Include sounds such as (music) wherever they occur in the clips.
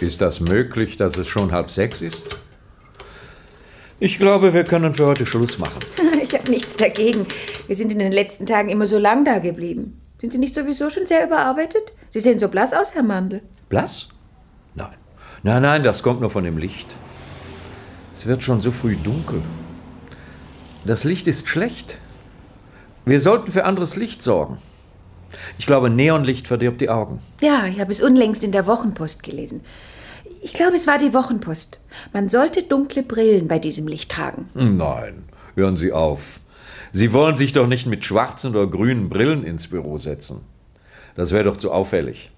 Ist das möglich, dass es schon halb sechs ist? Ich glaube, wir können für heute Schluss machen. (laughs) Ich habe nichts dagegen. Wir sind in den letzten Tagen immer so lang da geblieben. Sind Sie nicht sowieso schon sehr überarbeitet? Sie sehen so blass aus, Herr Mandel. Blass? Nein. Nein, nein, das kommt nur von dem Licht. Es wird schon so früh dunkel. Das Licht ist schlecht. Wir sollten für anderes Licht sorgen. Ich glaube, Neonlicht verdirbt die Augen. Ja, ich habe es unlängst in der Wochenpost gelesen. Ich glaube, es war die Wochenpost. Man sollte dunkle Brillen bei diesem Licht tragen. Nein, hören Sie auf. Sie wollen sich doch nicht mit schwarzen oder grünen Brillen ins Büro setzen. Das wäre doch zu auffällig.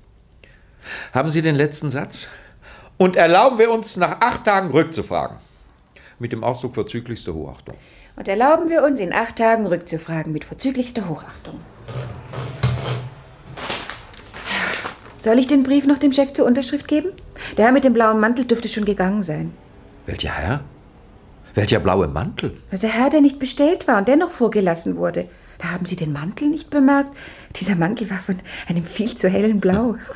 Haben Sie den letzten Satz? Und erlauben wir uns, nach acht Tagen rückzufragen. Mit dem Ausdruck vorzüglichste Hochachtung. Und erlauben wir uns, in acht Tagen rückzufragen mit vorzüglichster Hochachtung. So. Soll ich den Brief noch dem Chef zur Unterschrift geben? Der Herr mit dem blauen Mantel dürfte schon gegangen sein. Welcher Herr? Welcher blaue Mantel? Der Herr, der nicht bestellt war und dennoch vorgelassen wurde. Da haben Sie den Mantel nicht bemerkt? Dieser Mantel war von einem viel zu hellen Blau. (laughs)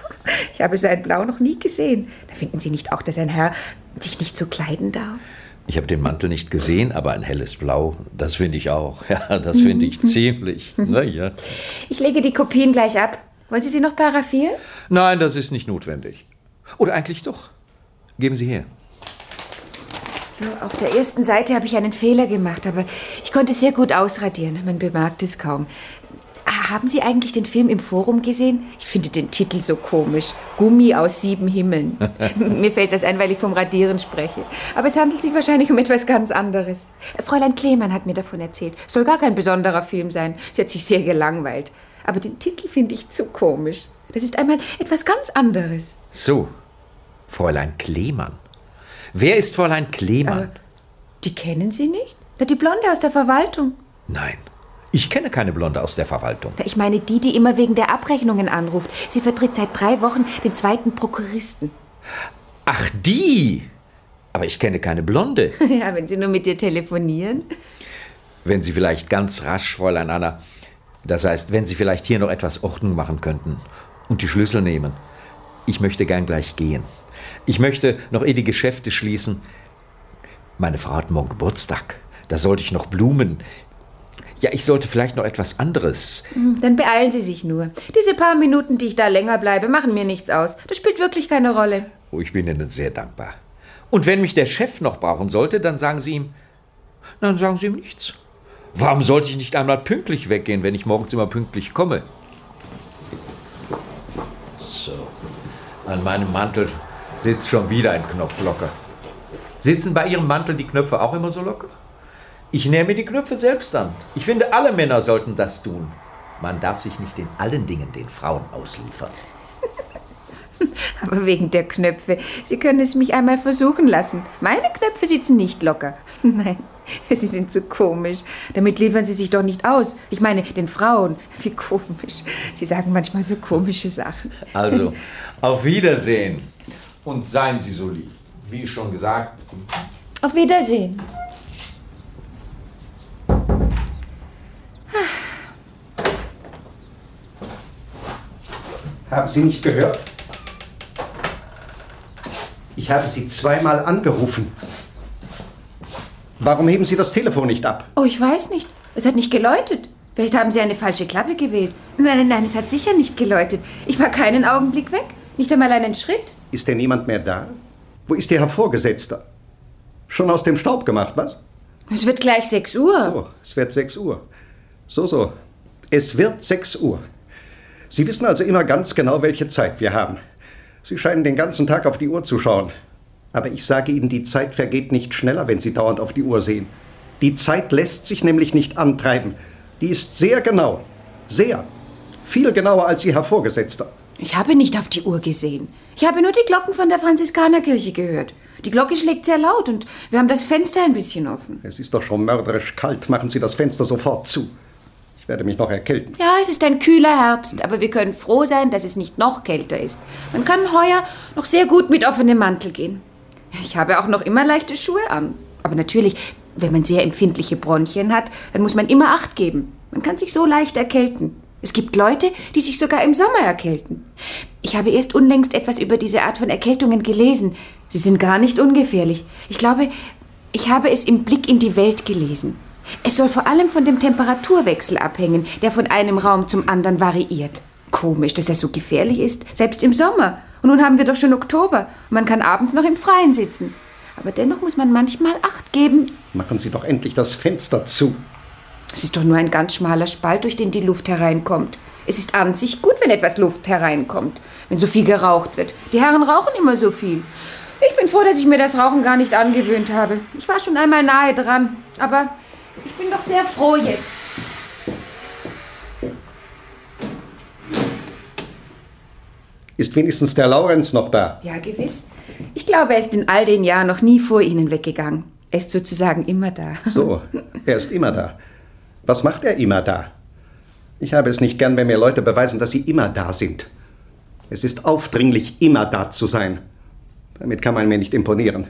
Ich habe so ein Blau noch nie gesehen. Da finden Sie nicht auch, dass ein Herr sich nicht so kleiden darf? Ich habe den Mantel nicht gesehen, aber ein helles Blau, das finde ich auch. (laughs) Ja, das finde ich (laughs) ziemlich. Naja. Ich lege die Kopien gleich ab. Wollen Sie sie noch paraffieren? Nein, das ist nicht notwendig. Oder eigentlich doch. Geben Sie her. Auf der ersten Seite habe ich einen Fehler gemacht, aber ich konnte sehr gut ausradieren. Man bemerkt es kaum. Ah, Haben Sie eigentlich den Film im Forum gesehen? Ich finde den Titel so komisch. Gummi aus sieben Himmeln. (laughs) Mir fällt das ein, weil ich vom Radieren spreche. Aber es handelt sich wahrscheinlich um etwas ganz anderes. Fräulein Klemann hat mir davon erzählt. Soll gar kein besonderer Film sein. Sie hat sich sehr gelangweilt. Aber den Titel finde ich zu komisch. Das ist einmal etwas ganz anderes. So, Fräulein Klemann. Wer ist Fräulein Klemann? Die kennen Sie nicht? Na, die Blonde aus der Verwaltung. Nein, ich kenne keine Blonde aus der Verwaltung. Ich meine die, die immer wegen der Abrechnungen anruft. Sie vertritt seit drei Wochen den zweiten Prokuristen. Ach, die! Aber ich kenne keine Blonde. (laughs) Ja, wenn Sie nur mit ihr telefonieren. Wenn Sie vielleicht ganz rasch, Fräulein Anna, das heißt, wenn Sie vielleicht hier noch etwas Ordnung machen könnten und die Schlüssel nehmen. Ich möchte gern gleich gehen. Ich möchte noch eh die Geschäfte schließen. Meine Frau hat morgen Geburtstag. Da sollte ich noch Blumen. Ja, ich sollte vielleicht noch etwas anderes. Hm, Dann beeilen Sie sich nur. Diese paar Minuten, die ich da länger bleibe, machen mir nichts aus. Das spielt wirklich keine Rolle. Oh, ich bin Ihnen sehr dankbar. Und wenn mich der Chef noch brauchen sollte, dann sagen Sie ihm. Dann sagen Sie ihm nichts. Warum sollte ich nicht einmal pünktlich weggehen, wenn ich morgens immer pünktlich komme? So. An meinem Mantel sitzt schon wieder ein Knopf locker. Sitzen bei Ihrem Mantel die Knöpfe auch immer so locker? Ich mir die Knöpfe selbst an. Ich finde, alle Männer sollten das tun. Man darf sich nicht in allen Dingen den Frauen ausliefern. (laughs) Aber wegen der Knöpfe. Sie können es mich einmal versuchen lassen. Meine Knöpfe sitzen nicht locker. (laughs) Nein, (laughs) Sie sind zu komisch. Damit liefern Sie sich doch nicht aus. Ich meine, den Frauen. Wie komisch. Sie sagen manchmal so komische Sachen. Also, (laughs) auf Wiedersehen. Und seien Sie so lieb. Wie schon gesagt, Auf Wiedersehen. Haben Sie nicht gehört? Ich habe Sie zweimal angerufen. Warum heben Sie das Telefon nicht ab? Oh, ich weiß nicht. Es hat nicht geläutet. Vielleicht haben Sie eine falsche Klappe gewählt. Nein, nein, nein, es hat sicher nicht geläutet. Ich war keinen Augenblick weg. Nicht einmal einen Schritt. Ist denn niemand mehr da? Wo ist Ihr Herr Vorgesetzter? Schon aus dem Staub gemacht, was? Es wird gleich 6 Uhr. So, es wird 6 Uhr. So, so. Es wird 6 Uhr. Sie wissen also immer ganz genau, welche Zeit wir haben. Sie scheinen den ganzen Tag auf die Uhr zu schauen. Aber ich sage Ihnen, die Zeit vergeht nicht schneller, wenn Sie dauernd auf die Uhr sehen. Die Zeit lässt sich nämlich nicht antreiben. Die ist sehr genau. Sehr. Viel genauer als Ihr Herr Vorgesetzter. Ich habe nicht auf die Uhr gesehen. Ich habe nur die Glocken von der Franziskanerkirche gehört. Die Glocke schlägt sehr laut und wir haben das Fenster ein bisschen offen. Es ist doch schon mörderisch kalt. Machen Sie das Fenster sofort zu. Ich werde mich noch erkälten. Ja, es ist ein kühler Herbst, aber wir können froh sein, dass es nicht noch kälter ist. Man kann heuer noch sehr gut mit offenem Mantel gehen. Ich habe auch noch immer leichte Schuhe an. Aber natürlich, wenn man sehr empfindliche Bronchien hat, dann muss man immer Acht geben. Man kann sich so leicht erkälten. Es gibt Leute, die sich sogar im Sommer erkälten. Ich habe erst unlängst etwas über diese Art von Erkältungen gelesen. Sie sind gar nicht ungefährlich. Ich glaube, ich habe es im Blick in die Welt gelesen. Es soll vor allem von dem Temperaturwechsel abhängen, der von einem Raum zum anderen variiert. Komisch, dass er so gefährlich ist, selbst im Sommer. Und nun haben wir doch schon Oktober. Man kann abends noch im Freien sitzen. Aber dennoch muss man manchmal Acht geben. Machen Sie doch endlich das Fenster zu. Es ist doch nur ein ganz schmaler Spalt, durch den die Luft hereinkommt. Es ist an sich gut, wenn etwas Luft hereinkommt, wenn so viel geraucht wird. Die Herren rauchen immer so viel. Ich bin froh, dass ich mir das Rauchen gar nicht angewöhnt habe. Ich war schon einmal nahe dran, aber ich bin doch sehr froh jetzt. Ist wenigstens der Laurenz noch da? Ja, gewiss. Ich glaube, er ist in all den Jahren noch nie vor Ihnen weggegangen. Er ist sozusagen immer da. So, (laughs) er ist immer da. Was macht er immer da? Ich habe es nicht gern, wenn mir Leute beweisen, dass sie immer da sind. Es ist aufdringlich, immer da zu sein. Damit kann man mir nicht imponieren.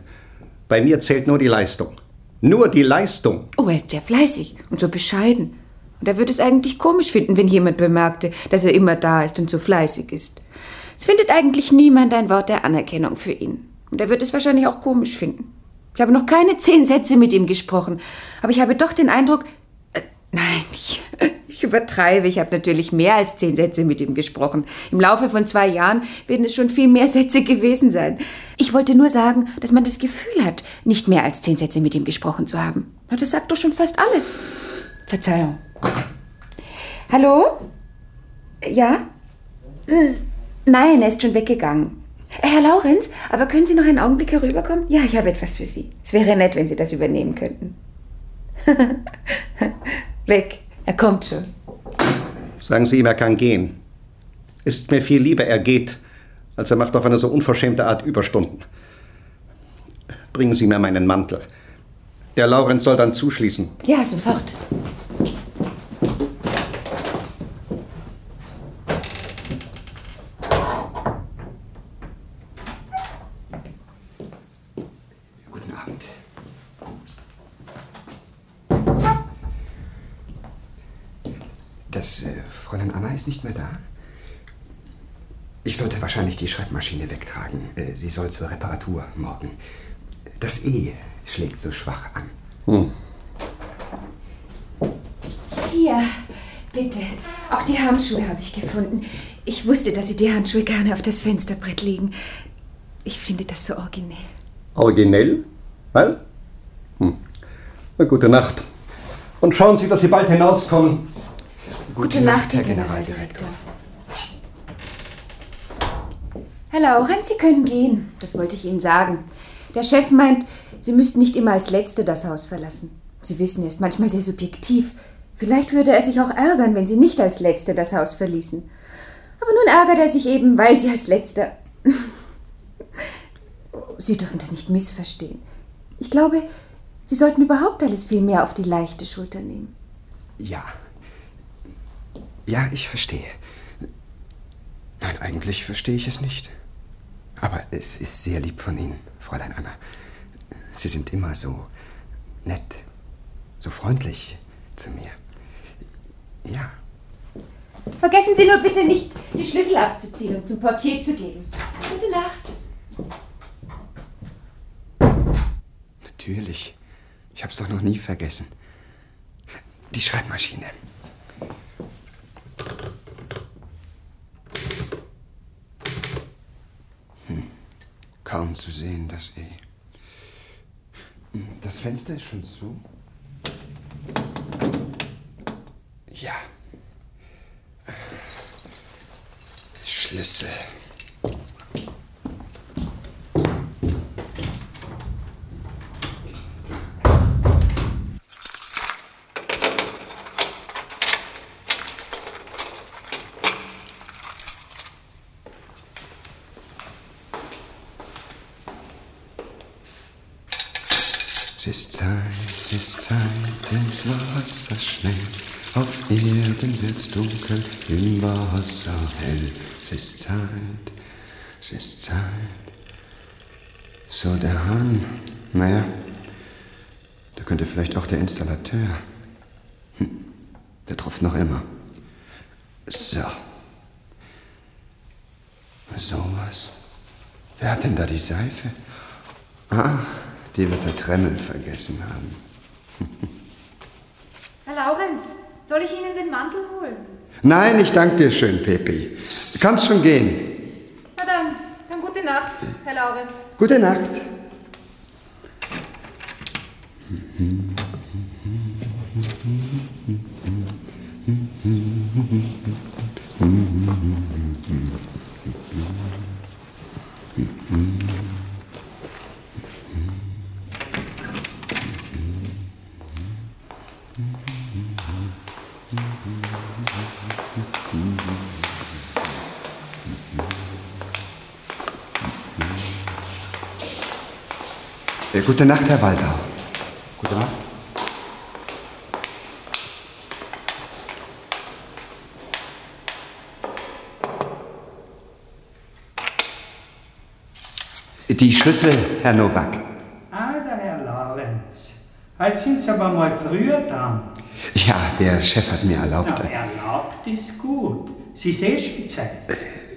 Bei mir zählt nur die Leistung. Nur die Leistung. Oh, er ist sehr fleißig und so bescheiden. Und er würde es eigentlich komisch finden, wenn jemand bemerkte, dass er immer da ist und so fleißig ist. Es findet eigentlich niemand ein Wort der Anerkennung für ihn. Und er wird es wahrscheinlich auch komisch finden. Ich habe noch keine zehn Sätze mit ihm gesprochen, aber ich habe doch den Eindruck, äh, nein, ich, (laughs) ich übertreibe. Ich habe natürlich mehr als zehn Sätze mit ihm gesprochen. Im Laufe von zwei Jahren werden es schon viel mehr (laughs) Sätze gewesen sein. Ich wollte nur sagen, dass man das Gefühl hat, nicht mehr als zehn Sätze mit ihm gesprochen zu haben. Na, das sagt doch schon fast alles. Verzeihung. Hallo? Ja? Nein, er ist schon weggegangen. Äh, Herr Laurenz, aber können Sie noch einen Augenblick herüberkommen? Ja, ich habe etwas für Sie. Es wäre nett, wenn Sie das übernehmen könnten. (laughs) Weg. Er kommt schon. Sagen Sie ihm, er kann gehen. Ist mir viel lieber, er geht, als er macht auf eine so unverschämte Art Überstunden. Bringen Sie mir meinen Mantel. Der Laurenz soll dann zuschließen. Ja, sofort. Fräulein Anna ist nicht mehr da? Ich sollte wahrscheinlich die Schreibmaschine wegtragen. Äh, sie soll zur Reparatur morgen. Das E schlägt so schwach an. Hm. Hier, bitte. Auch die Handschuhe habe ich gefunden. Ich wusste, dass Sie die Handschuhe gerne auf das Fensterbrett legen. Ich finde das so originell. Originell? Was? Hm. Na, gute Nacht. Und schauen Sie, dass Sie bald hinauskommen. Gute, Nacht, Herr Generaldirektor. Herr Laurenz, Sie können gehen. Das wollte ich Ihnen sagen. Der Chef meint, Sie müssten nicht immer als Letzte das Haus verlassen. Sie wissen, er ist manchmal sehr subjektiv. Vielleicht würde er sich auch ärgern, wenn Sie nicht als Letzte das Haus verließen. Aber nun ärgert er sich eben, weil Sie als Letzte. (laughs) Sie dürfen das nicht missverstehen. Ich glaube, Sie sollten überhaupt alles viel mehr auf die leichte Schulter nehmen. Ja. Ja, ich verstehe. Nein, eigentlich verstehe ich es nicht. Aber es ist sehr lieb von Ihnen, Fräulein Anna. Sie sind immer so nett, so freundlich zu mir. Ja. Vergessen Sie nur bitte nicht, die Schlüssel abzuziehen und zum Portier zu geben. Gute Nacht. Natürlich. Ich hab's doch noch nie vergessen. Die Schreibmaschine. Hm. Kaum zu sehen, das E. Hm, Das Fenster ist schon zu. Ja. Schlüssel. Es ist Zeit, es ist Zeit, ins Wasser schnell. Auf Erden wird's dunkel, im Wasser hell. Es ist Zeit, es ist Zeit. So, der Hahn. Naja, da könnte vielleicht auch der Installateur. Hm, der tropft noch immer. So. Sowas. Wer hat denn da die Seife? Ah, die wird der Tremmel vergessen haben. Herr Laurenz, soll ich Ihnen den Mantel holen? Nein, ich danke dir schön, Pepi. Du kannst schon gehen. Na dann, dann gute Nacht, Herr Laurenz. Gute Nacht. Ja, gute Nacht, Herr Waldau. Gute Nacht. Die Schlüssel, Herr Nowak. Ah, der Herr Laurenz. Heute sind Sie aber mal früher dran. Ja, der Chef hat mir erlaubt. Na, erlaubt ist gut. Sie sehen schon Zeit.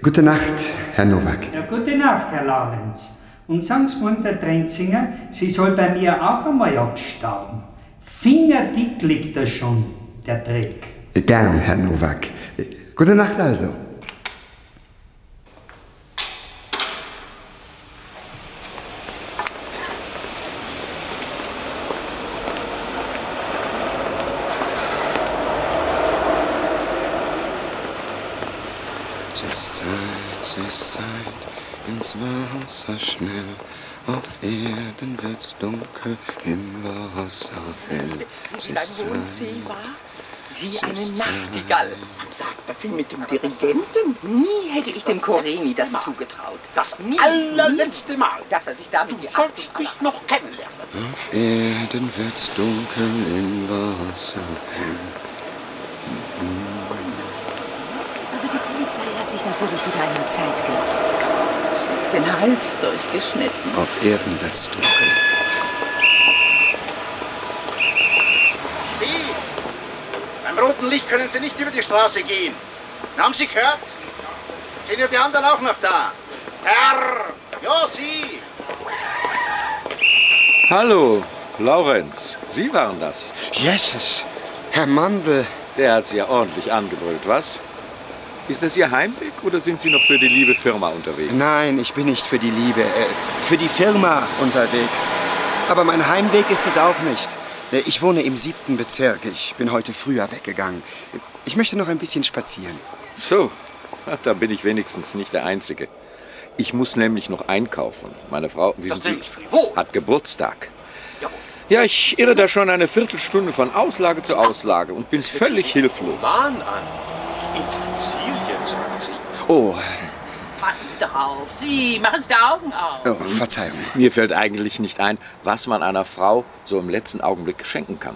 Gute Nacht, Herr Nowak. Ja, gute Nacht, Herr Laurenz. Und mal der Trenzinger, sie soll bei mir auch einmal abstauben. Fingerdick liegt da schon, der Dreck. Gern, Herr Nowak. Gute Nacht also. Es ist Zeit, es ist Zeit, ins Wasser schnell. Auf Erden wird's dunkel, im Wasser hell. Hohen Zeit, See war? Wie eine Nachtigall. Sagt sie mit dem Dirigenten? Nie hätte ich dem Koreni das zugetraut. Das Nie. allerletzte Mal. Dass er sich damit die sollst mich noch kennenlernen. Auf Erden wird's dunkel, im Wasser hell. Aber die Polizei hat sich natürlich wieder einmal Zeit gelassen. Den Hals durchgeschnitten. Auf Erden wird's dunkel. Sie! Beim roten Licht können Sie nicht über die Straße gehen. Haben Sie gehört? Sind ja die anderen auch noch da? Herr! Ja, Sie! Hallo, Laurenz. Sie waren das. Jesus, Herr Mandel. Der hat Sie ja ordentlich angebrüllt, was? Ist das Ihr Heimweg oder sind Sie noch für die liebe Firma unterwegs? Nein, ich bin nicht für die Liebe, äh, für die Firma unterwegs. Aber mein Heimweg ist es auch nicht. Äh, Ich wohne im siebten Bezirk. Ich bin heute früher weggegangen. Ich möchte noch ein bisschen spazieren. So, da bin ich wenigstens nicht der Einzige. Ich muss nämlich noch einkaufen. Meine Frau, wissen Sie, hat Geburtstag. Ja, ich irre da schon eine Viertelstunde von Auslage zu Auslage und bin völlig hilflos. Bahn an. In Sizilien, sagen Sie. Oh, Passen Sie doch auf. Sie, machen Sie die Augen auf. oh Verzeihung. Mir fällt eigentlich nicht ein, was man einer Frau so im letzten Augenblick schenken kann.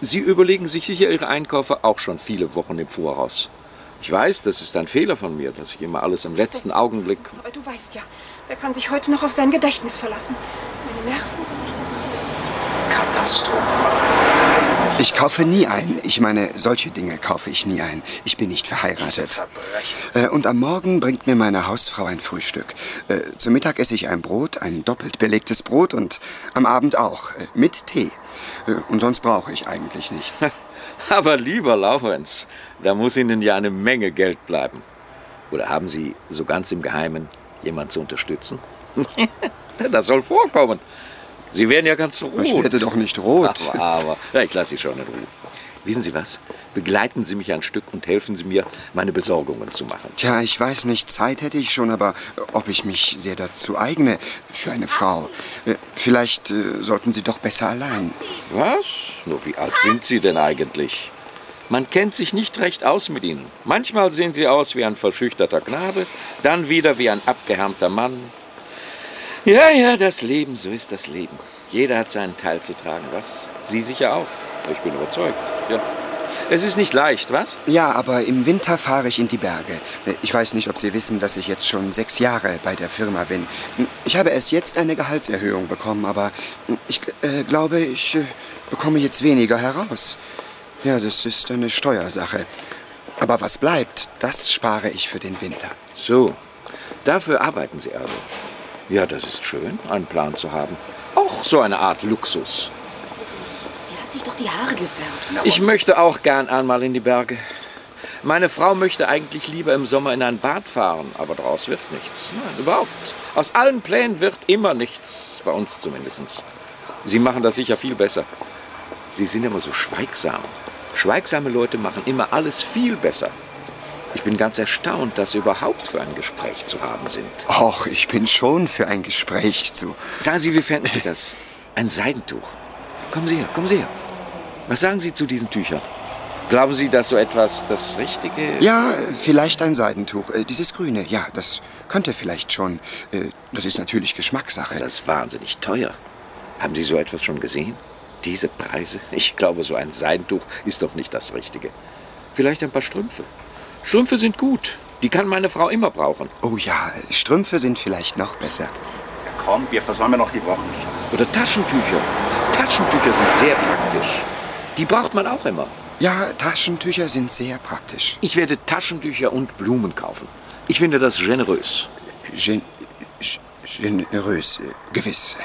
Sie überlegen sich sicher Ihre Einkäufe auch schon viele Wochen im Voraus. Ich weiß, das ist ein Fehler von mir, dass ich immer alles im letzten Augenblick. Aber du weißt ja, wer kann sich heute noch auf sein Gedächtnis verlassen? Meine Nerven sind nicht das Ich kaufe nie ein. Ich meine, solche Dinge kaufe ich nie ein. Ich bin nicht verheiratet. Äh, Und am Morgen bringt mir meine Hausfrau ein Frühstück. Äh, Zum Mittag esse ich ein Brot, ein doppelt belegtes Brot und am Abend auch, äh, mit Tee. Und sonst brauche ich eigentlich nichts. (laughs) Aber lieber Laurenz, da muss Ihnen ja eine Menge Geld bleiben. Oder haben Sie so ganz im Geheimen jemand zu unterstützen? (laughs) das soll vorkommen. Sie werden ja ganz rot. Ich werde doch nicht rot. Aber, aber. Ja, ich lasse Sie schon in Ruhe. Wissen Sie was? Begleiten Sie mich ein Stück und helfen Sie mir, meine Besorgungen zu machen. Tja, ich weiß nicht, Zeit hätte ich schon, aber äh, ob ich mich sehr dazu eigne für eine Frau. Äh, Vielleicht äh, sollten Sie doch besser allein. Was? Nur wie alt sind Sie denn eigentlich? Man kennt sich nicht recht aus mit Ihnen. Manchmal sehen Sie aus wie ein verschüchterter Knabe, dann wieder wie ein abgehärmter Mann. Ja, ja, das Leben, so ist das Leben. Jeder hat seinen Teil zu tragen, was? Sie sicher auch. Ich bin überzeugt, ja. Es ist nicht leicht, was? Ja, aber im Winter fahre ich in die Berge. Ich weiß nicht, ob Sie wissen, dass ich jetzt schon sechs Jahre bei der Firma bin. Ich habe erst jetzt eine Gehaltserhöhung bekommen, aber ich äh, glaube, ich äh, bekomme jetzt weniger heraus. Ja, das ist eine Steuersache. Aber was bleibt, das spare ich für den Winter. So, Dafür arbeiten Sie also. Ja, das ist schön, einen Plan zu haben. Auch so eine Art Luxus. Die hat sich doch die Haare gefärbt. Ich möchte auch gern einmal in die Berge. Meine Frau möchte eigentlich lieber im Sommer in ein Bad fahren, aber daraus wird nichts. Nein, überhaupt. Aus allen Plänen wird immer nichts, bei uns zumindest. Sie machen das sicher viel besser. Sie sind immer so schweigsam. Schweigsame Leute machen immer alles viel besser. Ich bin ganz erstaunt, dass Sie überhaupt für ein Gespräch zu haben sind. Och, ich bin schon für ein Gespräch zu. Sagen Sie, wie fänden Sie das? Ein Seidentuch. Kommen Sie her, kommen Sie her. Was sagen Sie zu diesen Tüchern? Glauben Sie, dass so etwas das Richtige... Ja, vielleicht ein Seidentuch. Äh, dieses grüne, ja, das könnte vielleicht schon. Äh, das ist natürlich Geschmackssache. Das ist wahnsinnig teuer. Haben Sie so etwas schon gesehen? Diese Preise? Ich glaube, so ein Seidentuch ist doch nicht das Richtige. Vielleicht ein paar Strümpfe. Strümpfe sind gut. Die kann meine Frau immer brauchen. Oh ja, Strümpfe sind vielleicht noch besser. Ja, komm, wir versäumen noch die Wochen. Oder Taschentücher. Taschentücher sind sehr praktisch. Die braucht man auch immer. Ja, Taschentücher sind sehr praktisch. Ich werde Taschentücher und Blumen kaufen. Ich finde das generös. Gen generös, äh, gewiss.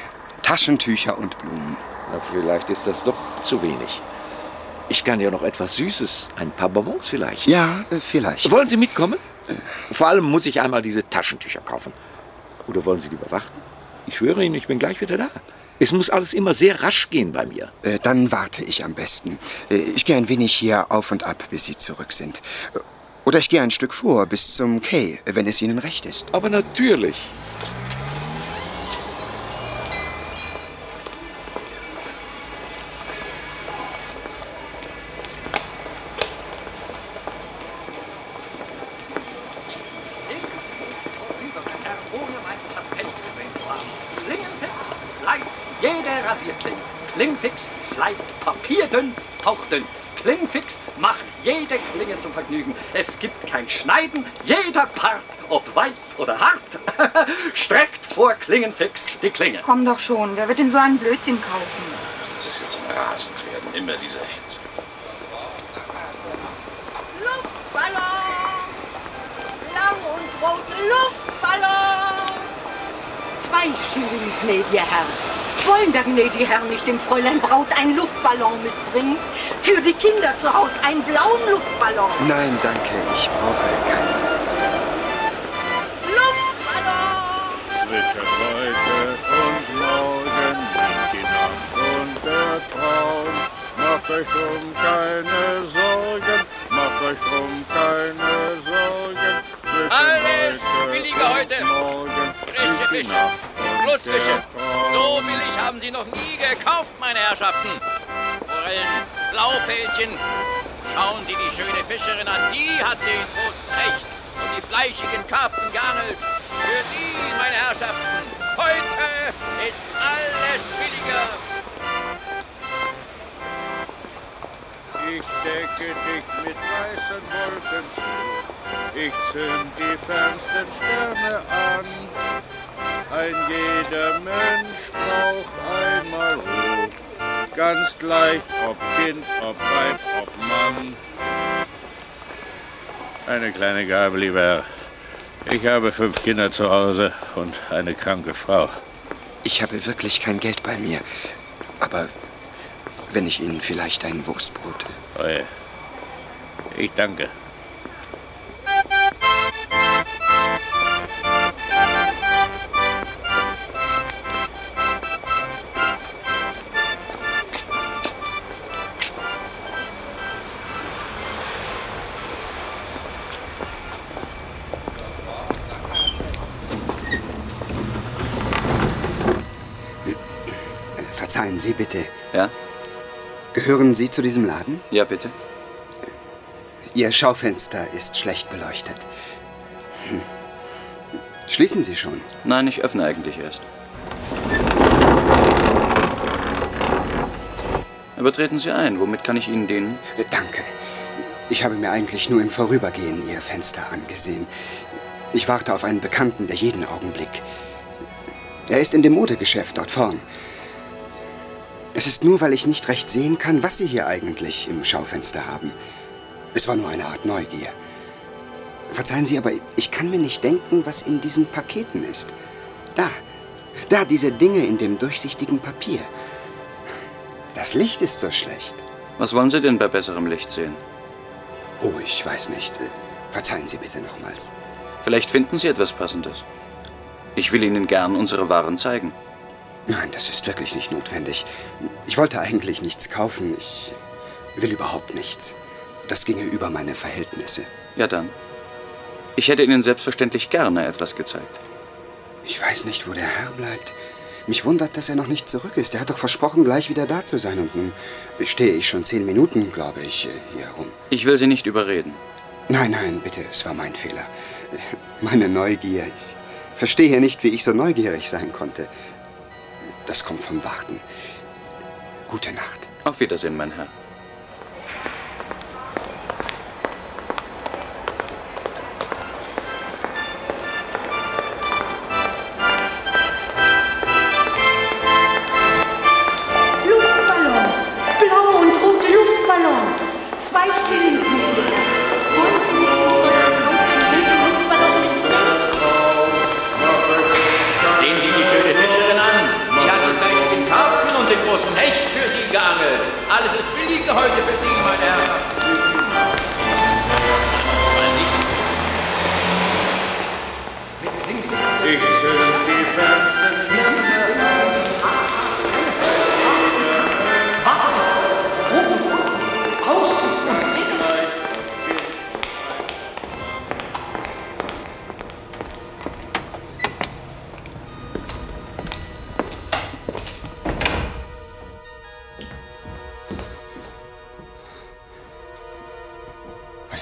Taschentücher und Blumen. Na, vielleicht ist das doch zu wenig. Ich kann ja noch etwas Süßes, ein paar Bonbons vielleicht. Ja, äh, vielleicht. Wollen Sie mitkommen? Vor allem muss ich einmal diese Taschentücher kaufen. Oder wollen Sie lieber warten? Ich schwöre Ihnen, ich bin gleich wieder da. Es muss alles immer sehr rasch gehen bei mir. Äh, dann warte ich am besten. Äh, ich gehe ein wenig hier auf und ab, bis Sie zurück sind. Oder ich gehe ein Stück vor, bis zum Quai, wenn es Ihnen recht ist. Aber natürlich. Zum Vergnügen. Es gibt kein Schneiden, jeder Part, ob weich oder hart, (laughs) streckt vor Klingenfix die Klinge. Komm doch schon, wer wird denn so einen Blödsinn kaufen? Das ist jetzt ein Rasendwerden, immer dieser Hitze. Luftballons! Blau und rote Luftballons! Zwei Schilling, gnädiger Herr. Wollen der gnädige Herr nicht dem Fräulein Braut einen Luftballon mitbringen? Für die Kinder zu Hause einen blauen Luftballon. Nein, danke, ich brauche keinen Luftballon. Luftballon! Zwischen heute und morgen nimmt die Nacht und der Traum. Macht euch drum keine Sorgen, macht euch drum keine Sorgen. Zwischen Alles heute billige und heute. Morgen Frische Fische, Flussfische. So billig haben Sie noch nie gekauft, meine Herrschaften. Forellen, Blaufählchen. Schauen Sie die schöne Fischerin an, die hat den großen Hecht und die fleischigen Karpfen geangelt. Für Sie, meine Herrschaften, heute ist alles billiger. Ich decke dich mit weißen Wolken zu. Ich zünd die fernsten Sterne an. Ein jeder Mensch braucht einmal Ruhe. Ganz gleich, ob Kind, ob Weib, ob Mann. Eine kleine Gabe, lieber Herr. Ich habe fünf Kinder zu Hause und eine kranke Frau. Ich habe wirklich kein Geld bei mir. Aber wenn ich Ihnen vielleicht ein Wurstbrot. Oje. Ich danke. Sie bitte. Ja? Gehören Sie zu diesem Laden? Ja, bitte. Ihr Schaufenster ist schlecht beleuchtet. Hm. Schließen Sie schon. Nein, ich öffne eigentlich erst. Aber treten Sie ein. Womit kann ich Ihnen dienen? Danke. Ich habe mir eigentlich nur im Vorübergehen Ihr Fenster angesehen. Ich warte auf einen Bekannten, der jeden Augenblick. Er ist in dem Modegeschäft dort vorn. Es ist nur, weil ich nicht recht sehen kann, was Sie hier eigentlich im Schaufenster haben. Es war nur eine Art Neugier. Verzeihen Sie, aber ich kann mir nicht denken, was in diesen Paketen ist. Da, da, diese Dinge in dem durchsichtigen Papier. Das Licht ist so schlecht. Was wollen Sie denn bei besserem Licht sehen? Oh, ich weiß nicht. Verzeihen Sie bitte nochmals. Vielleicht finden Sie etwas Passendes. Ich will Ihnen gern unsere Waren zeigen. Nein, das ist wirklich nicht notwendig. Ich wollte eigentlich nichts kaufen. Ich will überhaupt nichts. Das ginge über meine Verhältnisse. Ja dann. Ich hätte Ihnen selbstverständlich gerne etwas gezeigt. Ich weiß nicht, wo der Herr bleibt. Mich wundert, dass er noch nicht zurück ist. Er hat doch versprochen, gleich wieder da zu sein. Und nun stehe ich schon zehn Minuten, glaube ich, hier herum. Ich will Sie nicht überreden. Nein, nein, bitte, es war mein Fehler. Meine Neugier. Ich verstehe nicht, wie ich so neugierig sein konnte. Das kommt vom Warten. Gute Nacht. Auf Wiedersehen, mein Herr.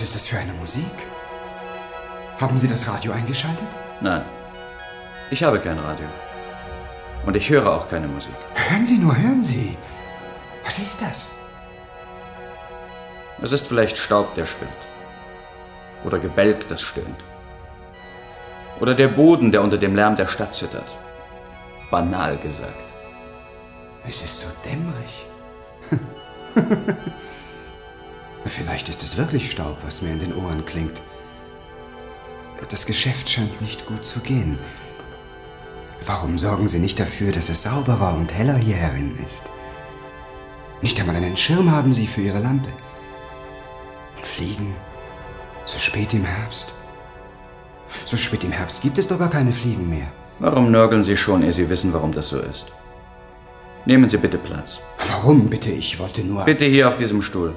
Ist das für eine Musik? Haben Sie das Radio eingeschaltet? Nein. Ich habe kein Radio. Und ich höre auch keine Musik. Hören Sie nur, hören Sie. Was ist das? Es ist vielleicht Staub, der schwirrt. Oder Gebälk, das stöhnt. Oder der Boden, der unter dem Lärm der Stadt zittert. Banal gesagt. Es ist so dämmerig. (laughs) Vielleicht ist es wirklich Staub, was mir in den Ohren klingt. Das Geschäft scheint nicht gut zu gehen. Warum sorgen Sie nicht dafür, dass es sauberer und heller hier herin ist? Nicht einmal einen Schirm haben Sie für Ihre Lampe. Und Fliegen? So spät im Herbst? So spät im Herbst gibt es doch gar keine Fliegen mehr. Warum nörgeln Sie schon, ehe Sie wissen, warum das so ist? Nehmen Sie bitte Platz. Warum bitte? Ich wollte nur. Bitte hier auf diesem Stuhl.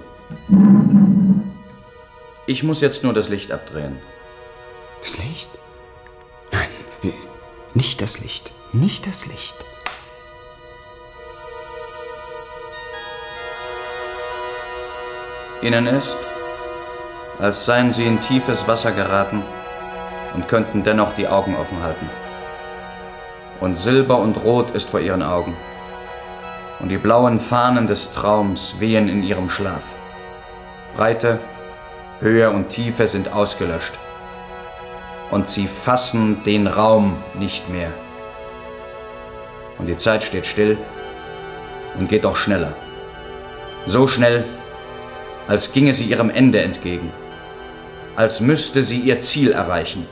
Ich muss jetzt nur das Licht abdrehen. Das Licht? Nein, nicht das Licht. Nicht das Licht. Ihnen ist, als seien Sie in tiefes Wasser geraten und könnten dennoch die Augen offen halten. Und Silber und Rot ist vor Ihren Augen. Und die blauen Fahnen des Traums wehen in Ihrem Schlaf. Breite, Höhe und Tiefe sind ausgelöscht. Und Sie fassen den Raum nicht mehr. Und die Zeit steht still und geht doch schneller. So schnell, als ginge sie ihrem Ende entgegen, als müsste sie ihr Ziel erreichen.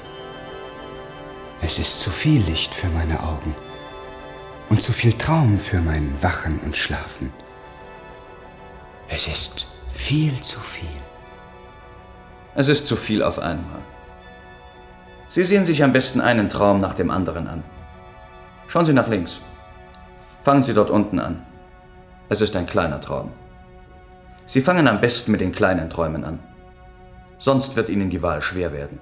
Es ist zu viel Licht für meine Augen und zu viel Traum für mein Wachen und Schlafen. Es ist viel zu viel. Es ist zu viel auf einmal. Sie sehen sich am besten einen Traum nach dem anderen an. Schauen Sie nach links. Fangen Sie dort unten an. Es ist ein kleiner Traum. Sie fangen am besten mit den kleinen Träumen an. Sonst wird Ihnen die Wahl schwer werden.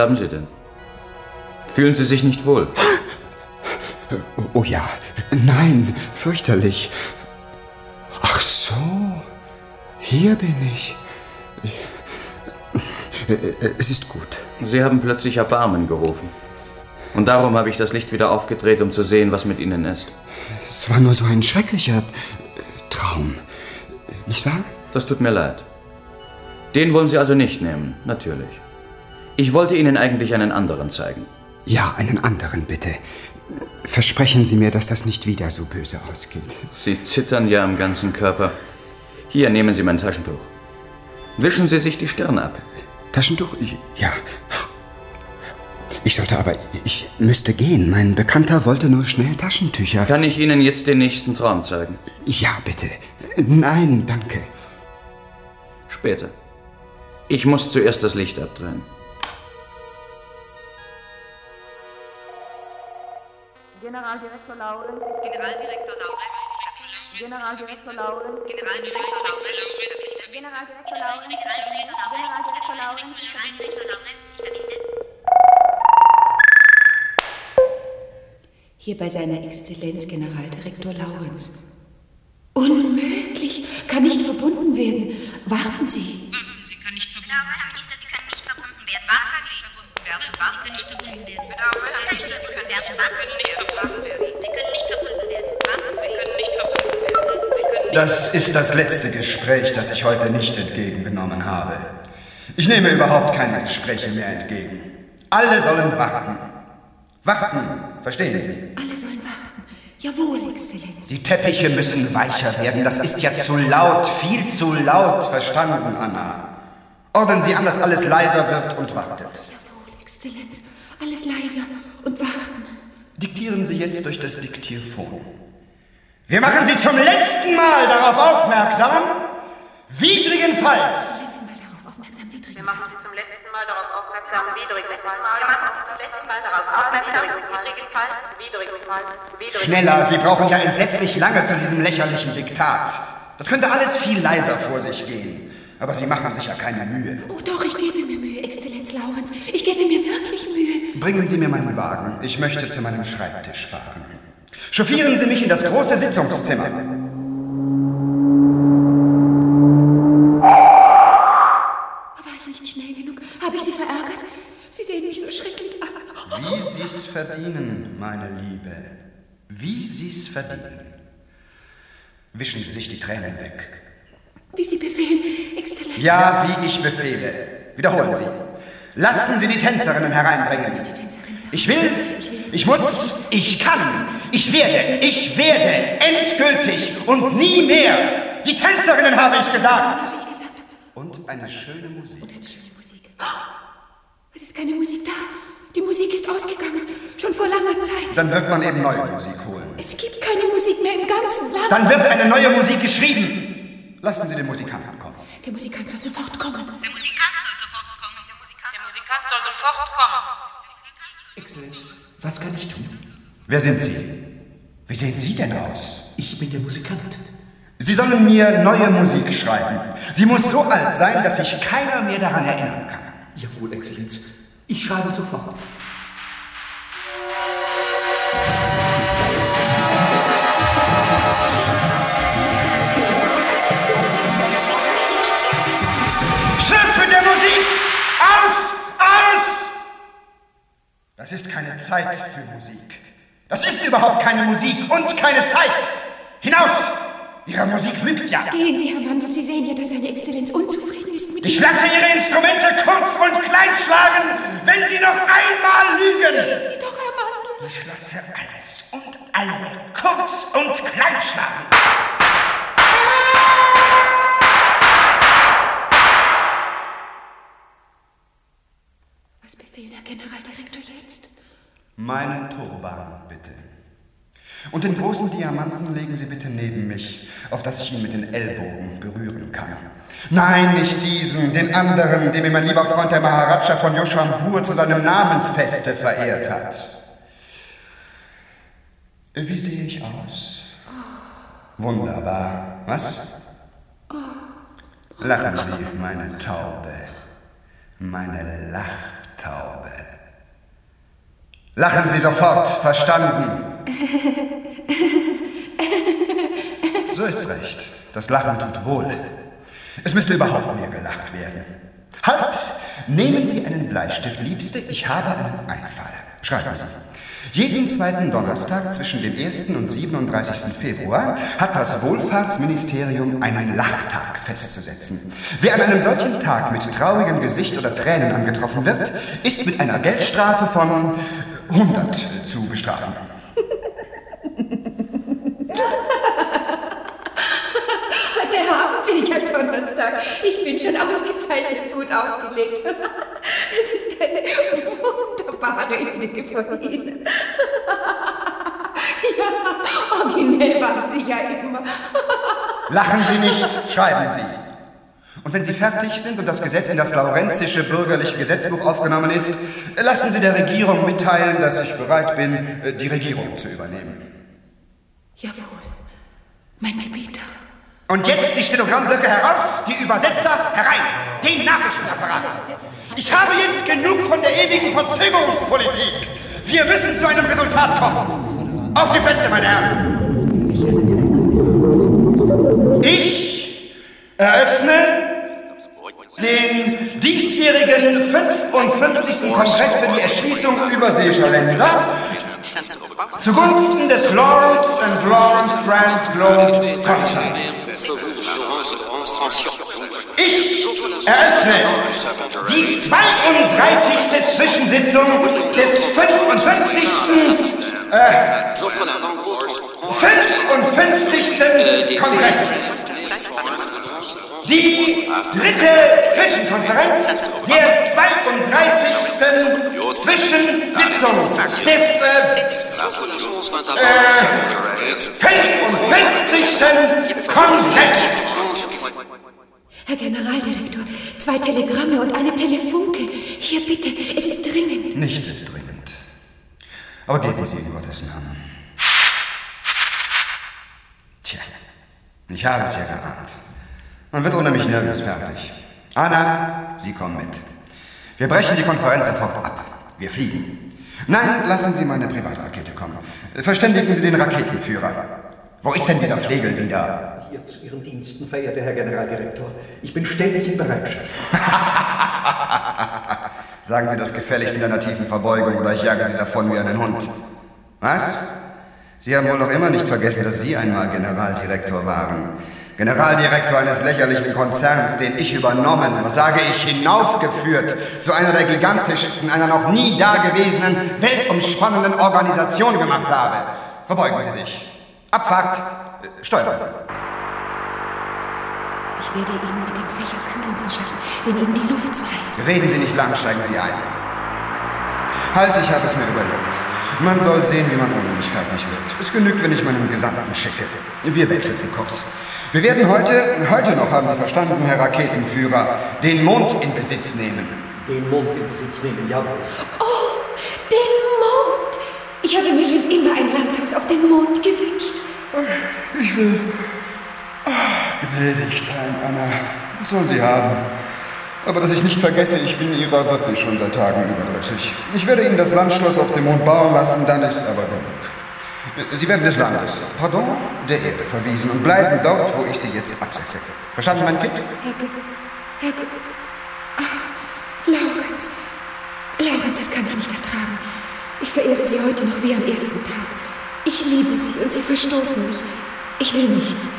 Haben Sie denn? Fühlen Sie sich nicht wohl? Oh ja, nein, fürchterlich. Ach so, hier bin ich. Es ist gut. Sie haben plötzlich Erbarmen gerufen. Und darum habe ich das Licht wieder aufgedreht, um zu sehen, was mit Ihnen ist. Es war nur so ein schrecklicher Traum. Nicht wahr? Das tut mir leid. Den wollen Sie also nicht nehmen, natürlich. Ich wollte Ihnen eigentlich einen anderen zeigen. Ja, einen anderen bitte. Versprechen Sie mir, dass das nicht wieder so böse ausgeht. Sie zittern ja am ganzen Körper. Hier, nehmen Sie mein Taschentuch. Wischen Sie sich die Stirn ab. Taschentuch? Ja. Ich sollte aber, ich müsste gehen. Mein Bekannter wollte nur schnell Taschentücher. Kann ich Ihnen jetzt den nächsten Traum zeigen? Ja, bitte. Nein, danke. Später. Ich muss zuerst das Licht abdrehen. Generaldirektor Laurenz. Generaldirektor Laurenz. Generaldirektor Laurenz. Generaldirektor Laurenz. Generaldirektor Laurenz. Generaldirektor Laurenz. Hier bei seiner Exzellenz Generaldirektor Laurenz. Unmöglich! Kann nicht verbunden werden. Warten Sie. Warten Sie, kann nicht verbunden werden. Herr Minister, Sie können nicht verbunden werden. Warten Sie, werden. Können nicht verbunden werden. Bedauere, Herr Minister, Sie können nicht verbunden werden. Sie können nicht verbunden werden. Sie, können nicht verbunden werden. Sie können nicht Das ist das letzte Gespräch, das ich heute nicht entgegengenommen habe. Ich nehme überhaupt keine Gespräche mehr entgegen. Alle sollen warten. Warten, verstehen Sie? Alle sollen warten. Jawohl, Exzellenz. Die Teppiche müssen weicher werden. Das ist ja zu laut, viel zu laut. Verstanden, Anna? Ordnen Sie an, dass alles leiser wird und wartet. Exzellenz. Alles leiser und warten. Diktieren Sie jetzt durch das Diktierphon. Wir machen Sie zum letzten Mal darauf aufmerksam, widrigenfalls Wir machen Sie zum letzten Mal darauf aufmerksam, widrigenfalls. Wir machen Sie zum letzten Mal darauf aufmerksam, widrigenfalls, widrigenfalls, widrigenfalls. Schneller, Sie brauchen ja entsetzlich lange zu diesem lächerlichen Diktat. Das könnte alles viel leiser vor sich gehen. Aber Sie machen sich ja keine Mühe. Oh doch, ich gebe mir Laurenz. Ich gebe mir wirklich Mühe. Bringen Sie mir meinen Wagen. Ich möchte zu meinem Schreibtisch fahren. Chauffieren Sie mich in das große Sitzungszimmer. War ich nicht schnell genug? Habe ich Sie verärgert? Sie sehen mich so schrecklich an. Wie Sie's verdienen, meine Liebe. Wie Sie's verdienen. Wischen Sie sich die Tränen weg. Wie Sie befehlen, Exzellenz. Ja, wie ich befehle. Wiederholen Sie. Lassen Sie die Tänzerinnen hereinbringen. Ich will, ich muss, ich kann, ich werde, ich werde, endgültig und nie mehr. Die Tänzerinnen habe ich gesagt. Und eine schöne Musik. Es ist keine Musik da. Die Musik ist ausgegangen. Schon vor langer Zeit. Dann wird man eben neue Musik holen. Es gibt keine Musik mehr im ganzen Land. Dann wird eine neue Musik geschrieben. Lassen Sie den Musikanten kommen. Der Musikant soll sofort kommen. Der Musikant Musikant soll sofort kommen. Exzellenz, was kann ich tun? Wer sind Sie? Wie sehen Sie denn aus? Ich bin der Musikant. Sie sollen mir neue Musik schreiben. Sie muss so alt sein, dass sich keiner mehr daran erinnern kann. Jawohl, Exzellenz. Ich schreibe sofort. Das ist keine Zeit für Musik. Das ist überhaupt keine Musik und keine Zeit. Hinaus! Ihre Musik lügt ja. Gehen Sie, Herr Mandel, Sie sehen ja, dass seine Exzellenz unzufrieden ist mit Ich Ihnen. lasse Ihre Instrumente kurz und klein schlagen, wenn Sie noch einmal lügen. Gehen Sie doch, Herr Mandel. Ich lasse alles und alle kurz und klein schlagen. Was befehlen, Herr Generaldirektor, jetzt? Meinen Turban, bitte. Und den großen Diamanten legen Sie bitte neben mich, auf dass ich ihn mit den Ellbogen berühren kann. Nein, nicht diesen, den anderen, den mir mein lieber Freund der Maharaja von Yoshambur zu seinem Namensfeste verehrt hat. Wie sehe ich aus? Wunderbar. Was? Lachen Sie, meine Taube. Meine Lachtaube. Lachen Sie sofort, verstanden? (laughs) So ist's recht. Das Lachen tut wohl. Es müsste überhaupt mehr gelacht werden. Halt! Nehmen Sie einen Bleistift, Liebste. Ich habe einen Einfall. Schreiben Sie. Jeden zweiten Donnerstag zwischen dem 1. und 37. Februar hat das Wohlfahrtsministerium einen Lachtag festzusetzen. Wer an einem solchen Tag mit traurigem Gesicht oder Tränen angetroffen wird, ist mit einer Geldstrafe von 100 zu bestrafen. Heute Abend will ich am Donnerstag. Ich bin schon ausgezeichnet gut aufgelegt. Es ist eine wunderbare Idee von Ihnen. Ja, originell waren Sie ja immer. Lachen Sie nicht, schreiben Sie. Und wenn Sie fertig sind und das Gesetz in das Laurenzische bürgerliche Gesetzbuch aufgenommen ist, lassen Sie der Regierung mitteilen, dass ich bereit bin, die Regierung zu übernehmen. Jawohl, mein Gebieter. Und jetzt die Stenogrammblöcke heraus, die Übersetzer herein, den Nachrichtenapparat. Ich habe jetzt genug von der ewigen Verzögerungspolitik. Wir müssen zu einem Resultat kommen. Auf die Plätze, meine Herren. Ich eröffne den diesjährigen 55. Kongress für die Erschließung überseeischer Länder zugunsten des Lawrence and Lawrence Trans Globe Concerts. Ich eröffne die 32. Zwischensitzung des 55. Äh, 55. Kongresses. Die dritte Zwischenkonferenz der 32. Zwischensitzung des äh, äh, 55. Kongresses. Herr Generaldirektor, zwei Telegramme und eine Telefunke. Hier bitte, es ist dringend. Nichts ist dringend. Aber geben Sie in Gottes Namen. Tja, ich habe es ja geahnt. Man wird ohne mich nirgends fertig. Anna, Sie kommen mit. Wir brechen die Konferenz sofort ab. Wir fliegen. Nein, lassen Sie meine Privatrakete kommen. Verständigen Sie den Raketenführer. Wo ist denn dieser Flegel wieder? Hier zu Ihren Diensten, verehrter Herr Generaldirektor. Ich bin ständig in Bereitschaft. (laughs) Sagen Sie das gefälligst in einer tiefen Verbeugung oder ich jage Sie davon wie einen Hund. Was? Sie haben wohl noch immer nicht vergessen, dass Sie einmal Generaldirektor waren. Generaldirektor eines lächerlichen Konzerns, den ich übernommen, sage ich, hinaufgeführt zu einer der gigantischsten, einer noch nie dagewesenen, weltumspannenden Organisation gemacht habe. Verbeugen Sie sich. Abfahrt. Äh, Steuern Sie. Ich werde Ihnen mit dem Fächer Kühlung verschaffen, wenn Ihnen die Luft zu heiß wird. Reden Sie nicht lang, steigen Sie ein. Halt, ich habe es mir überlegt. Man soll sehen, wie man ohne mich fertig wird. Es genügt, wenn ich meinen Gesandten schicke. Wir wechseln den Kurs. Wir werden heute, heute noch, haben Sie verstanden, Herr Raketenführer, den Mond in Besitz nehmen. Den Mond in Besitz nehmen, jawohl. Oh, den Mond! Ich habe mir schon immer ein Landhaus auf dem Mond gewünscht. Ich will gnädig sein, Anna. Das sollen Sie haben. Aber dass ich nicht vergesse, ich bin Ihrer wirklich schon seit Tagen überdrüssig. Ich werde Ihnen das Landschloss auf dem Mond bauen lassen, dann ist aber genug. Sie werden des Landes, pardon, der Erde verwiesen und bleiben dort, wo ich Sie jetzt absetze. Verstanden, mein Kind? Herr G Herr G Ah, Laurenz. Laurenz, das kann ich nicht ertragen. Ich verehre sie heute noch wie am ersten Tag. Ich liebe sie und sie verstoßen mich. Ich will nichts.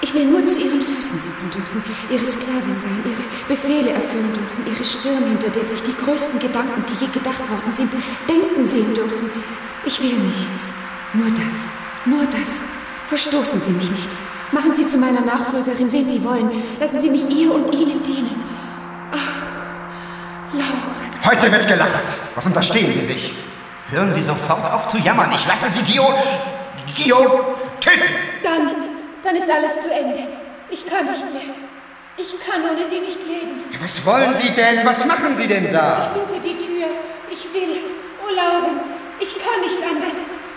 Ich will nur zu ihren Füßen sitzen dürfen, ihre Sklavin sein, ihre Befehle erfüllen dürfen, ihre Stirn, hinter der sich die größten Gedanken, die je gedacht worden sind, denken sehen dürfen. Ich will nichts. Nur das. Nur das. Verstoßen Sie mich nicht. Machen Sie zu meiner Nachfolgerin, wen Sie wollen. Lassen Sie mich ihr und Ihnen dienen. Ach, Laura. Heute wird gelacht. Was unterstehen Sie sich? Hören Sie sofort auf zu jammern. Ich lasse Sie Gio. Gio töten. Dann, dann ist alles zu Ende. Ich kann nicht mehr. Ich kann ohne Sie nicht leben. Was wollen Sie denn? Was machen Sie denn Ich da? suche die Tür. Ich will. Oh, Laurenz, ich kann nicht anders.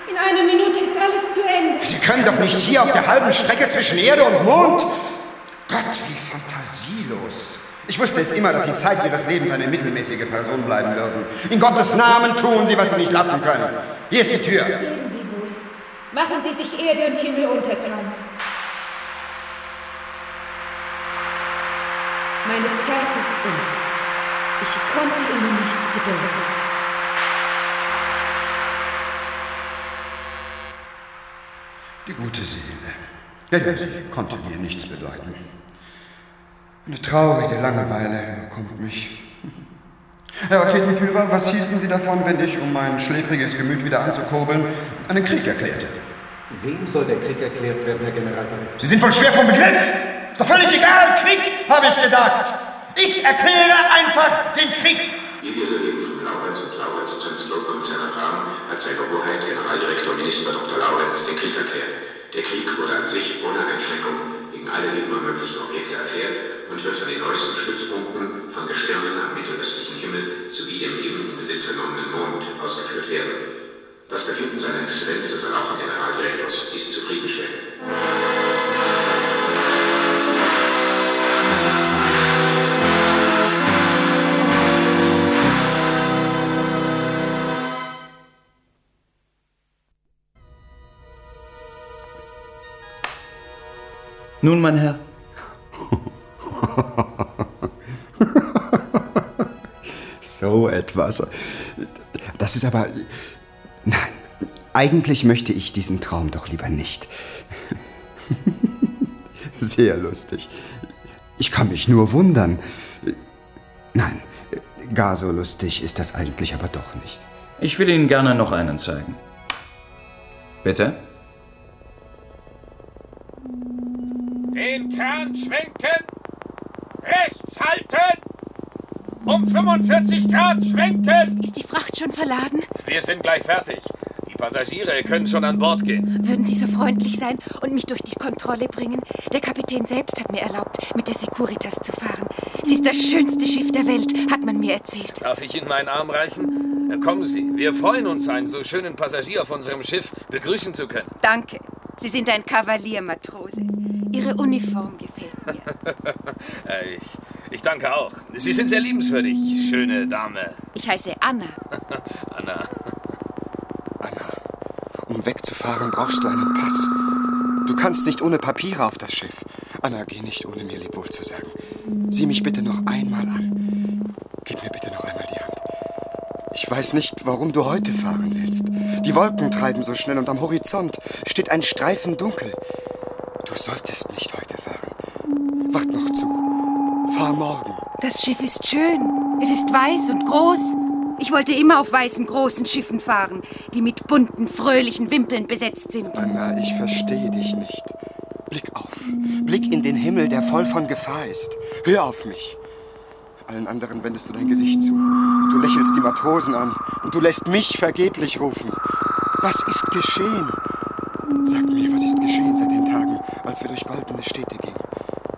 In einer Minute ist alles zu Ende. Sie können doch nicht hier auf der halben Strecke zwischen Erde und Mond. Gott, wie fantasielos. Ich wusste es immer, dass Sie Zeit Ihres Lebens eine mittelmäßige Person bleiben würden. In Gottes Namen tun Sie, was Sie nicht lassen können. Hier ist die Tür. Leben Sie wohl. Machen Sie sich Erde und Himmel untertan. Meine Zeit ist um. Ich konnte Ihnen nichts bedeuten. Die gute Seele. Ja, ja, sie konnte mir nichts bedeuten. Eine traurige Langeweile überkommt mich. Herr Raketenführer, was hielten Sie davon, wenn ich, um mein schläfriges Gemüt wieder anzukurbeln, einen Krieg erklärte? Wem soll der Krieg erklärt werden, Herr Generaldirektor? Sie sind wohl schwer vom Begriff! Ist doch völlig egal! Krieg, habe ich gesagt! Ich erkläre einfach den Krieg! Wie wir soeben von Laurenz und Laurenz Translot-Konzern erfahren, hat seine Hoheit Generaldirektor Minister Dr. Laurenz den Krieg erklärt. Der Krieg wurde an sich ohne Einschränkung gegen alle immer möglichen Objekte erklärt und wird von den neuesten Stützpunkten von Gestirnen am mittelöstlichen Himmel sowie dem eben in Besitz genommenen Mond ausgeführt werden. Das Befinden seiner Exzellenz des erlauchten Generaldirektors ist zufriedenstellend. Nun, mein Herr. (laughs) So etwas. Das ist aber. Nein, eigentlich möchte ich diesen Traum doch lieber nicht. (laughs) Sehr lustig. Ich kann mich nur wundern. Nein, gar so lustig ist das eigentlich aber doch nicht. Ich will Ihnen gerne noch einen zeigen. Bitte? Den Kran schwenken. Rechts halten. Um 45 Grad schwenken. Ist die Fracht schon verladen? Wir sind gleich fertig. Die Passagiere können schon an Bord gehen. Würden Sie so freundlich sein und mich durch die Kontrolle bringen? Der Kapitän selbst hat mir erlaubt, mit der Securitas zu fahren. Sie ist das schönste Schiff der Welt, hat man mir erzählt. Darf ich Ihnen meinen Arm reichen? Äh, Kommen Sie. Wir freuen uns, einen so schönen Passagier auf unserem Schiff begrüßen zu können. Danke. Sie sind ein Kavalier, Matrose. Ihre Uniform gefällt mir. (laughs) Äh, ich, ich danke auch. Sie sind sehr liebenswürdig, schöne Dame. Ich heiße (laughs) Anna. Anna. Um wegzufahren, brauchst du einen Pass. Du kannst nicht ohne Papiere auf das Schiff. Anna, geh nicht ohne mir Lebwohl zu sagen. Sieh mich bitte noch einmal an. Gib mir bitte noch einmal die Hand. Ich weiß nicht, warum du heute fahren willst. Die Wolken treiben so schnell und am Horizont steht ein Streifen dunkel. Du solltest nicht heute fahren. Wart noch zu. Fahr morgen. Das Schiff ist schön. Es ist weiß und groß. Ich wollte immer auf weißen, großen Schiffen fahren, die mit bunten, fröhlichen Wimpeln besetzt sind. Anna, ich verstehe dich nicht. Blick auf. Blick in den Himmel, der voll von Gefahr ist. Hör auf mich. Allen anderen wendest du dein Gesicht zu. Du lächelst die Matrosen an und du lässt mich vergeblich rufen. Was ist geschehen? Sag mir, was ist geschehen seit den Tagen, als wir durch goldene Städte gingen?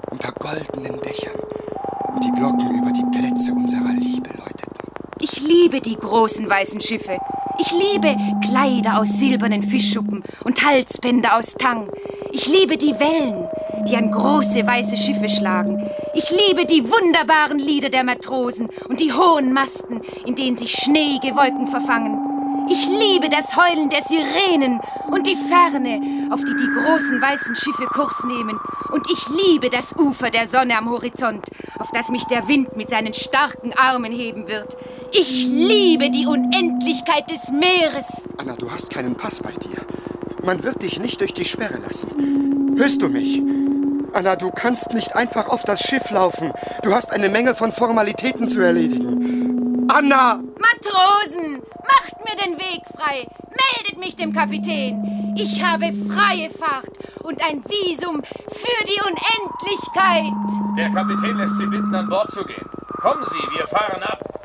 Unter goldenen Dächern und die Glocken über die Plätze unserer Liebe läuteten. Ich liebe die großen weißen Schiffe. Ich liebe Kleider aus silbernen Fischschuppen und Halsbänder aus Tang. Ich liebe die Wellen, die an große weiße Schiffe schlagen. Ich liebe die wunderbaren Lieder der Matrosen und die hohen Masten, in denen sich schneeige Wolken verfangen. Ich liebe das Heulen der Sirenen und die Ferne, auf die die großen weißen Schiffe Kurs nehmen. Und ich liebe das Ufer der Sonne am Horizont, auf das mich der Wind mit seinen starken Armen heben wird. Ich liebe die Unendlichkeit des Meeres. Anna, du hast keinen Pass bei dir. Man wird dich nicht durch die Sperre lassen. Hörst du mich? Anna, du kannst nicht einfach auf das Schiff laufen. Du hast eine Menge von Formalitäten zu erledigen. Anna! Matrosen, macht mir den Weg frei. Meldet mich dem Kapitän. Ich habe freie Fahrt und ein Visum für die Unendlichkeit. Der Kapitän lässt Sie bitten, an Bord zu gehen. Kommen Sie, wir fahren ab.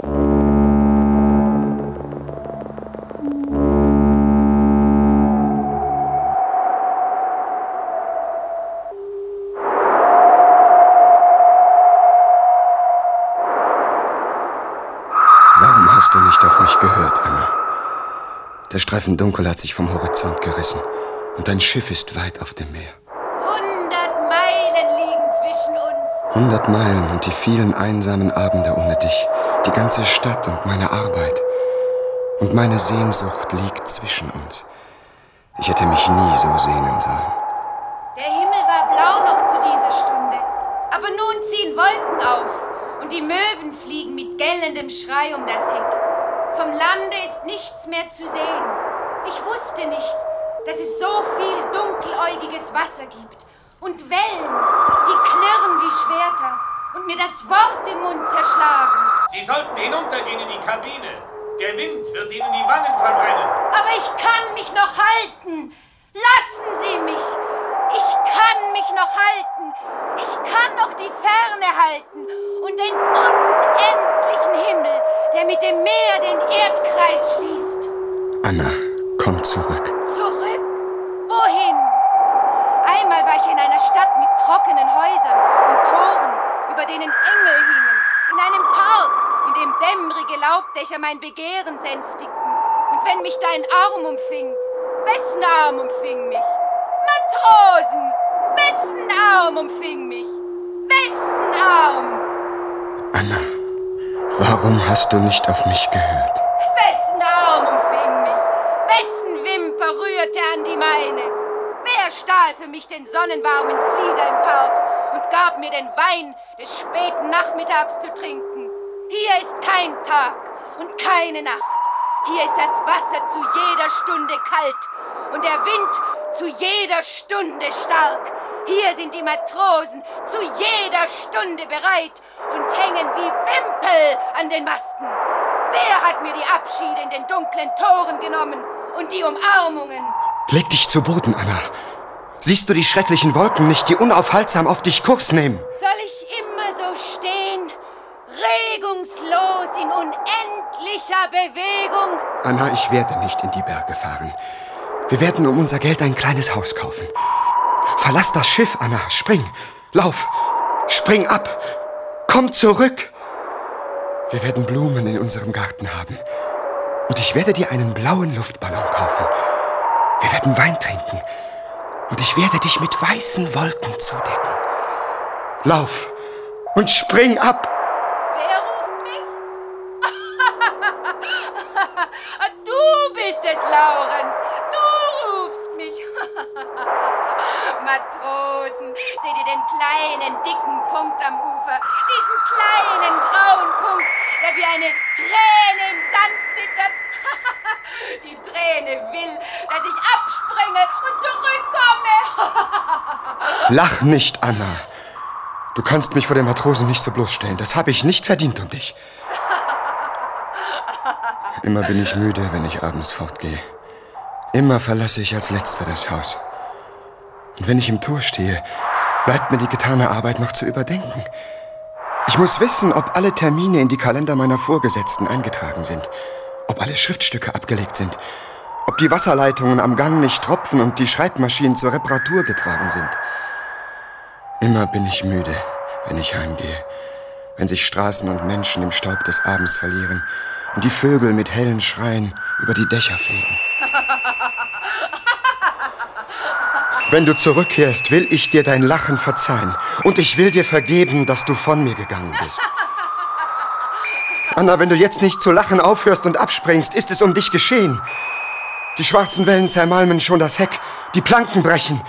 Der Streifen Dunkel hat sich vom Horizont gerissen und dein Schiff ist weit auf dem Meer. Hundert Meilen liegen zwischen uns. Hundert Meilen und die vielen einsamen Abende ohne dich, die ganze Stadt und meine Arbeit. Und meine Sehnsucht liegt zwischen uns. Ich hätte mich nie so sehnen sollen. Der Himmel war blau noch zu dieser Stunde, aber nun ziehen Wolken auf und die Möwen fliegen mit gellendem Schrei um das Heck. Vom Lande ist nichts mehr zu sehen. Ich wusste nicht, dass es so viel dunkeläugiges Wasser gibt und Wellen, die klirren wie Schwerter und mir das Wort im Mund zerschlagen. Sie sollten hinuntergehen in die Kabine. Der Wind wird Ihnen die Wangen verbrennen. Aber ich kann mich noch halten. Lassen Sie mich. Ich kann mich noch halten. Ich kann noch die Ferne halten und den unendlichen Himmel, der mit dem Meer den Erdkreis schließt. Anna, komm zurück. Zurück? Wohin? Einmal war ich in einer Stadt mit trockenen Häusern und Toren, über denen Engel hingen, in einem Park, in dem dämmerige Laubdächer mein Begehren sänftigten. Und wenn mich dein Arm umfing, wessen Arm umfing mich? Matrosen! Wessen Arm umfing mich? Wessen Arm? Anna, warum hast du nicht auf mich gehört? Wessen Arm umfing mich? Wessen Wimper rührte an die meine? Wer stahl für mich den sonnenwarmen Flieder im Park und gab mir den Wein des späten Nachmittags zu trinken? Hier ist kein Tag und keine Nacht. Hier ist das Wasser zu jeder Stunde kalt und der Wind zu jeder Stunde stark. Hier sind die Matrosen zu jeder Stunde bereit und hängen wie Wimpel an den Masten. Wer hat mir die Abschiede in den dunklen Toren genommen und die Umarmungen? Leg dich zu Boden, Anna. Siehst du die schrecklichen Wolken nicht, die unaufhaltsam auf dich Kurs nehmen? Soll ich immer so stehen, regungslos in unendlicher Bewegung? Anna, ich werde nicht in die Berge fahren. Wir werden um unser Geld ein kleines Haus kaufen. Verlass das Schiff, Anna. Spring. Lauf. Spring ab. Komm zurück. Wir werden Blumen in unserem Garten haben. Und ich werde dir einen blauen Luftballon kaufen. Wir werden Wein trinken. Und ich werde dich mit weißen Wolken zudecken. Lauf und spring ab. Wer ruft mich? (laughs) du bist es, Laurenz. (laughs) Matrosen, seht ihr den kleinen, dicken Punkt am Ufer? Diesen kleinen, grauen Punkt, der wie eine Träne im Sand zittert. (laughs) Die Träne will, dass ich abspringe und zurückkomme. (laughs) Lach nicht, Anna. Du kannst mich vor den Matrosen nicht so bloßstellen. Das habe ich nicht verdient um dich. Immer bin ich müde, wenn ich abends fortgehe. Immer verlasse ich als Letzter das Haus. Und wenn ich im Tor stehe, bleibt mir die getane Arbeit noch zu überdenken. Ich muss wissen, ob alle Termine in die Kalender meiner Vorgesetzten eingetragen sind, ob alle Schriftstücke abgelegt sind, ob die Wasserleitungen am Gang nicht tropfen und die Schreibmaschinen zur Reparatur getragen sind. Immer bin ich müde, wenn ich heimgehe, wenn sich Straßen und Menschen im Staub des Abends verlieren und die Vögel mit hellen Schreien über die Dächer fliegen. Wenn du zurückkehrst, will ich dir dein Lachen verzeihen und ich will dir vergeben, dass du von mir gegangen bist. Anna, wenn du jetzt nicht zu lachen aufhörst und abspringst, ist es um dich geschehen. Die schwarzen Wellen zermalmen schon das Heck, die Planken brechen.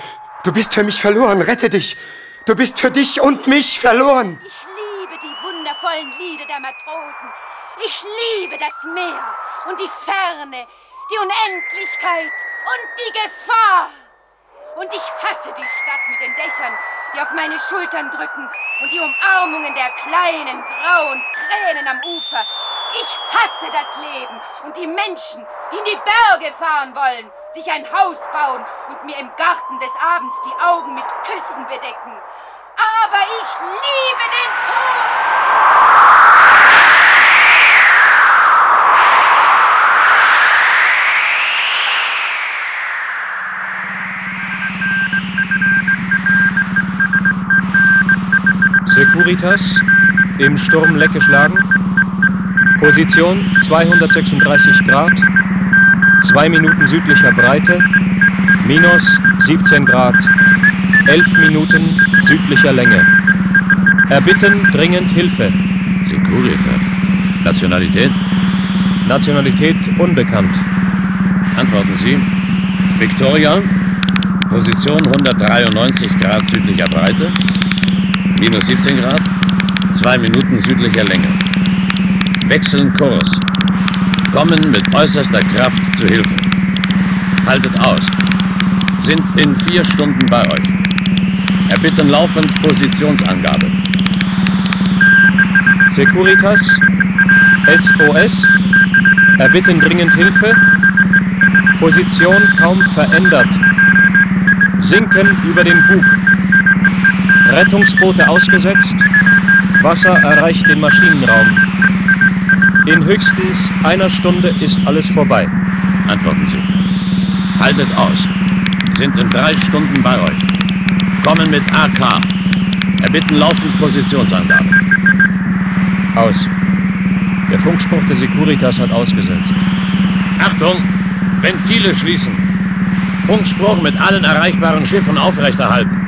Du bist für mich verloren, rette dich. Du bist für dich und mich verloren. Ich liebe die wundervollen Lieder der Matrosen. Ich liebe das Meer und die Ferne, die Unendlichkeit und die Gefahr. Und ich hasse die Stadt mit den Dächern, die auf meine Schultern drücken und die Umarmungen der kleinen, grauen Tränen am Ufer. Ich hasse das Leben und die Menschen, die in die Berge fahren wollen, sich ein Haus bauen und mir im Garten des Abends die Augen mit Küssen bedecken. Aber ich liebe den Tod! Securitas im Sturm Leck geschlagen. Position 236 Grad, 2 Minuten südlicher Breite, minus 17 Grad, 11 Minuten südlicher Länge. Erbitten dringend Hilfe. Securitas. Nationalität? Nationalität unbekannt. Antworten Sie. Victoria, Position 193 Grad südlicher Breite, minus 17 Grad, 2 Minuten südlicher Länge. Wechseln Kurs. Kommen mit äußerster Kraft zu Hilfe. Haltet aus. Sind in vier Stunden bei euch. Erbitten laufend Positionsangabe. Securitas, SOS, erbitten dringend Hilfe. Position kaum verändert. Sinken über dem Bug. Rettungsboote ausgesetzt. Wasser erreicht den Maschinenraum. In höchstens einer Stunde ist alles vorbei. Antworten Sie. Haltet aus. Sind in drei Stunden bei euch. Kommen mit AK. Erbitten laufend Positionsangabe. Aus. Der Funkspruch der Securitas hat ausgesetzt. Achtung! Ventile schließen. Funkspruch mit allen erreichbaren Schiffen aufrechterhalten.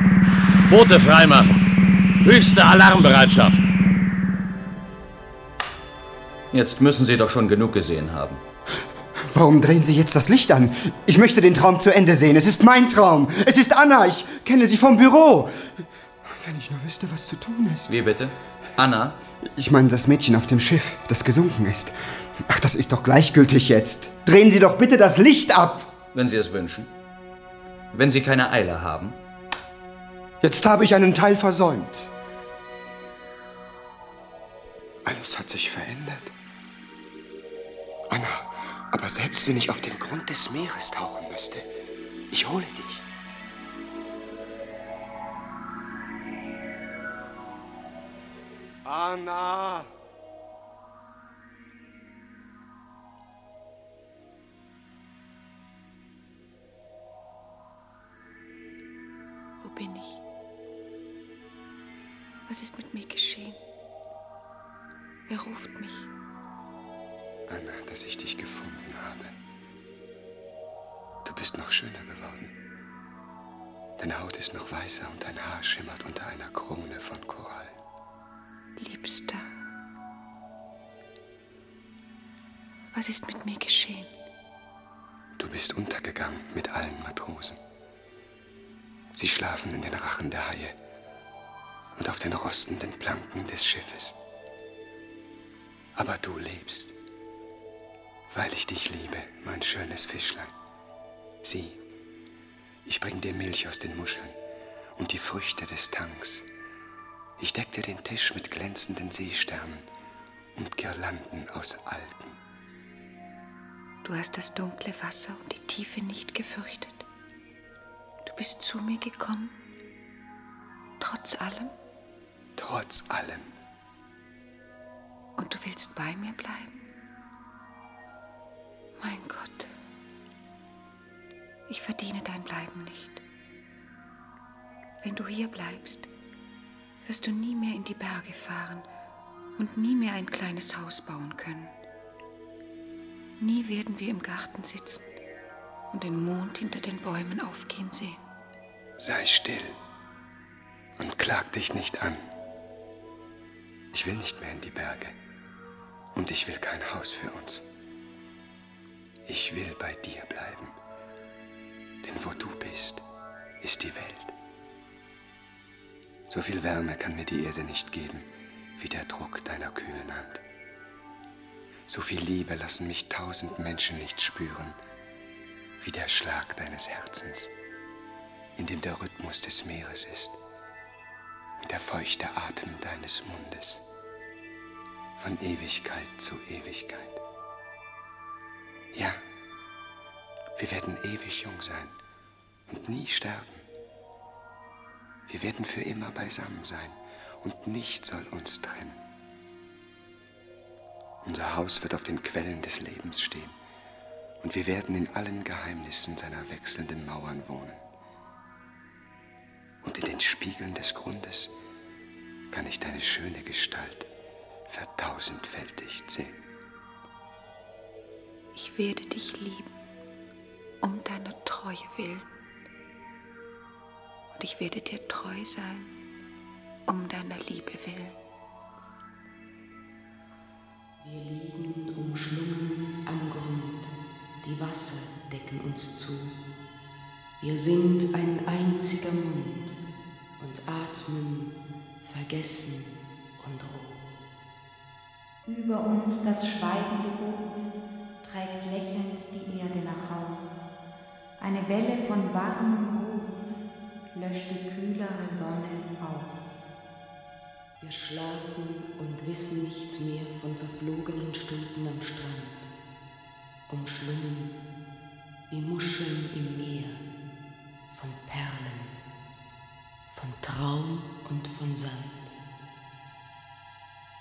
Boote freimachen. Höchste Alarmbereitschaft. Jetzt müssen Sie doch schon genug gesehen haben. Warum drehen Sie jetzt das Licht an? Ich möchte den Traum zu Ende sehen. Es ist mein Traum. Es ist Anna. Ich kenne sie vom Büro. Wenn ich nur wüsste, was zu tun ist. Wie bitte? Anna? Ich meine das Mädchen auf dem Schiff, das gesunken ist. Ach, das ist doch gleichgültig jetzt. Drehen Sie doch bitte das Licht ab. Wenn Sie es wünschen. Wenn Sie keine Eile haben. Jetzt habe ich einen Teil versäumt. Alles hat sich verändert. Anna, aber selbst wenn ich auf den Grund des Meeres tauchen müsste, ich hole dich. Anna! Wo bin ich? Was ist mit mir geschehen? Wer ruft mich? Anna, dass ich dich gefunden habe. Du bist noch schöner geworden. Deine Haut ist noch weißer und dein Haar schimmert unter einer Krone von Korall. Liebster. Was ist mit mir geschehen? Du bist untergegangen mit allen Matrosen. Sie schlafen in den Rachen der Haie und auf den rostenden Planken des Schiffes. Aber du lebst, weil ich dich liebe, mein schönes Fischlein. Sieh, ich bring dir Milch aus den Muscheln und die Früchte des Tanks. Ich deck dir den Tisch mit glänzenden Seesternen und Girlanden aus Algen. Du hast das dunkle Wasser und die Tiefe nicht gefürchtet. Du bist zu mir gekommen, trotz allem, Trotz allem. und du willst bei mir bleiben. Mein Gott, ich verdiene dein Bleiben nicht. Wenn du hier bleibst, wirst du nie mehr in die Berge fahren und nie mehr ein kleines Haus bauen können. Nie werden wir im Garten sitzen und den Mond hinter den Bäumen aufgehen sehen. Sei still und klag dich nicht an. Ich will nicht mehr in die Berge Und ich will kein Haus für uns. Ich will bei dir bleiben. Denn wo du bist, ist die Welt. So viel Wärme kann mir die Erde nicht geben, wie der Druck deiner kühlen Hand. So viel Liebe lassen mich tausend Menschen nicht spüren, wie der Schlag deines Herzens, in dem der Rhythmus des Meeres ist und der feuchte Atem deines Mundes, von Ewigkeit zu Ewigkeit. Ja, wir werden ewig jung sein und nie sterben. Wir werden für immer beisammen sein und nichts soll uns trennen. Unser Haus wird auf den Quellen des Lebens stehen und wir werden in allen Geheimnissen seiner wechselnden Mauern wohnen. Und in den Spiegeln des Grundes kann ich deine schöne Gestalt vertausendfältigt sehen. Ich werde dich lieben, um deiner Treue willen. Und ich werde dir treu sein, um deiner Liebe willen. Wir liegen umschlungen am Grund, die Wasser decken uns zu. Wir sind ein einziger Mund und atmen vergessen und roh. Über uns das schweigende Boot trägt lächelnd die Erde nach Haus. Eine Welle von warmem Rot löscht die kühlere Sonne aus. Wir schlafen und wissen nichts mehr von verflogenen Stunden am Strand, umschlungen wie Muscheln im Meer von Perlen, von Traum und von Sand.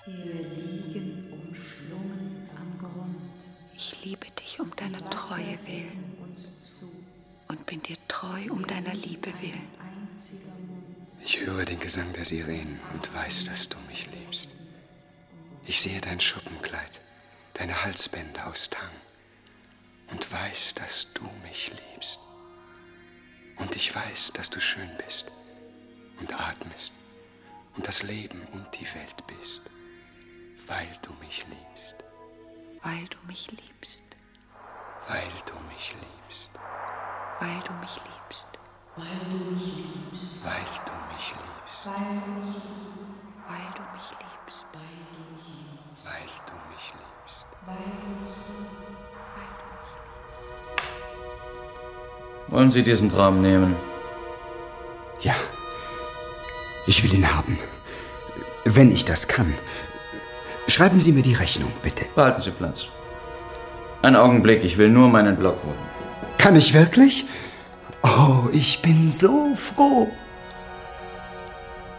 Wir liegen umschlungen am Grund. Ich liebe dich um deiner Treue willen und bin dir treu um deiner Liebe willen. Ich höre den Gesang der Sirenen und weiß, dass du mich liebst. Ich sehe dein Schuppenkleid, deine Halsbänder aus Tang und weiß, dass du mich liebst. Und ich weiß, dass du schön bist und atmest und das Leben und die Welt bist, weil du mich liebst. Weil du mich liebst. Weil du mich liebst. Weil du mich liebst. Weil du mich liebst. Weil du mich liebst. Weil du mich liebst. Weil du mich liebst. Weil du mich liebst. Weil du mich liebst. Wollen Sie diesen Traum nehmen? Ja. Ich will ihn haben. Wenn ich das kann. Schreiben Sie mir die Rechnung, bitte. Behalten Sie Platz. Einen Augenblick, ich will nur meinen Block holen. Kann ich wirklich? Oh, ich bin so froh.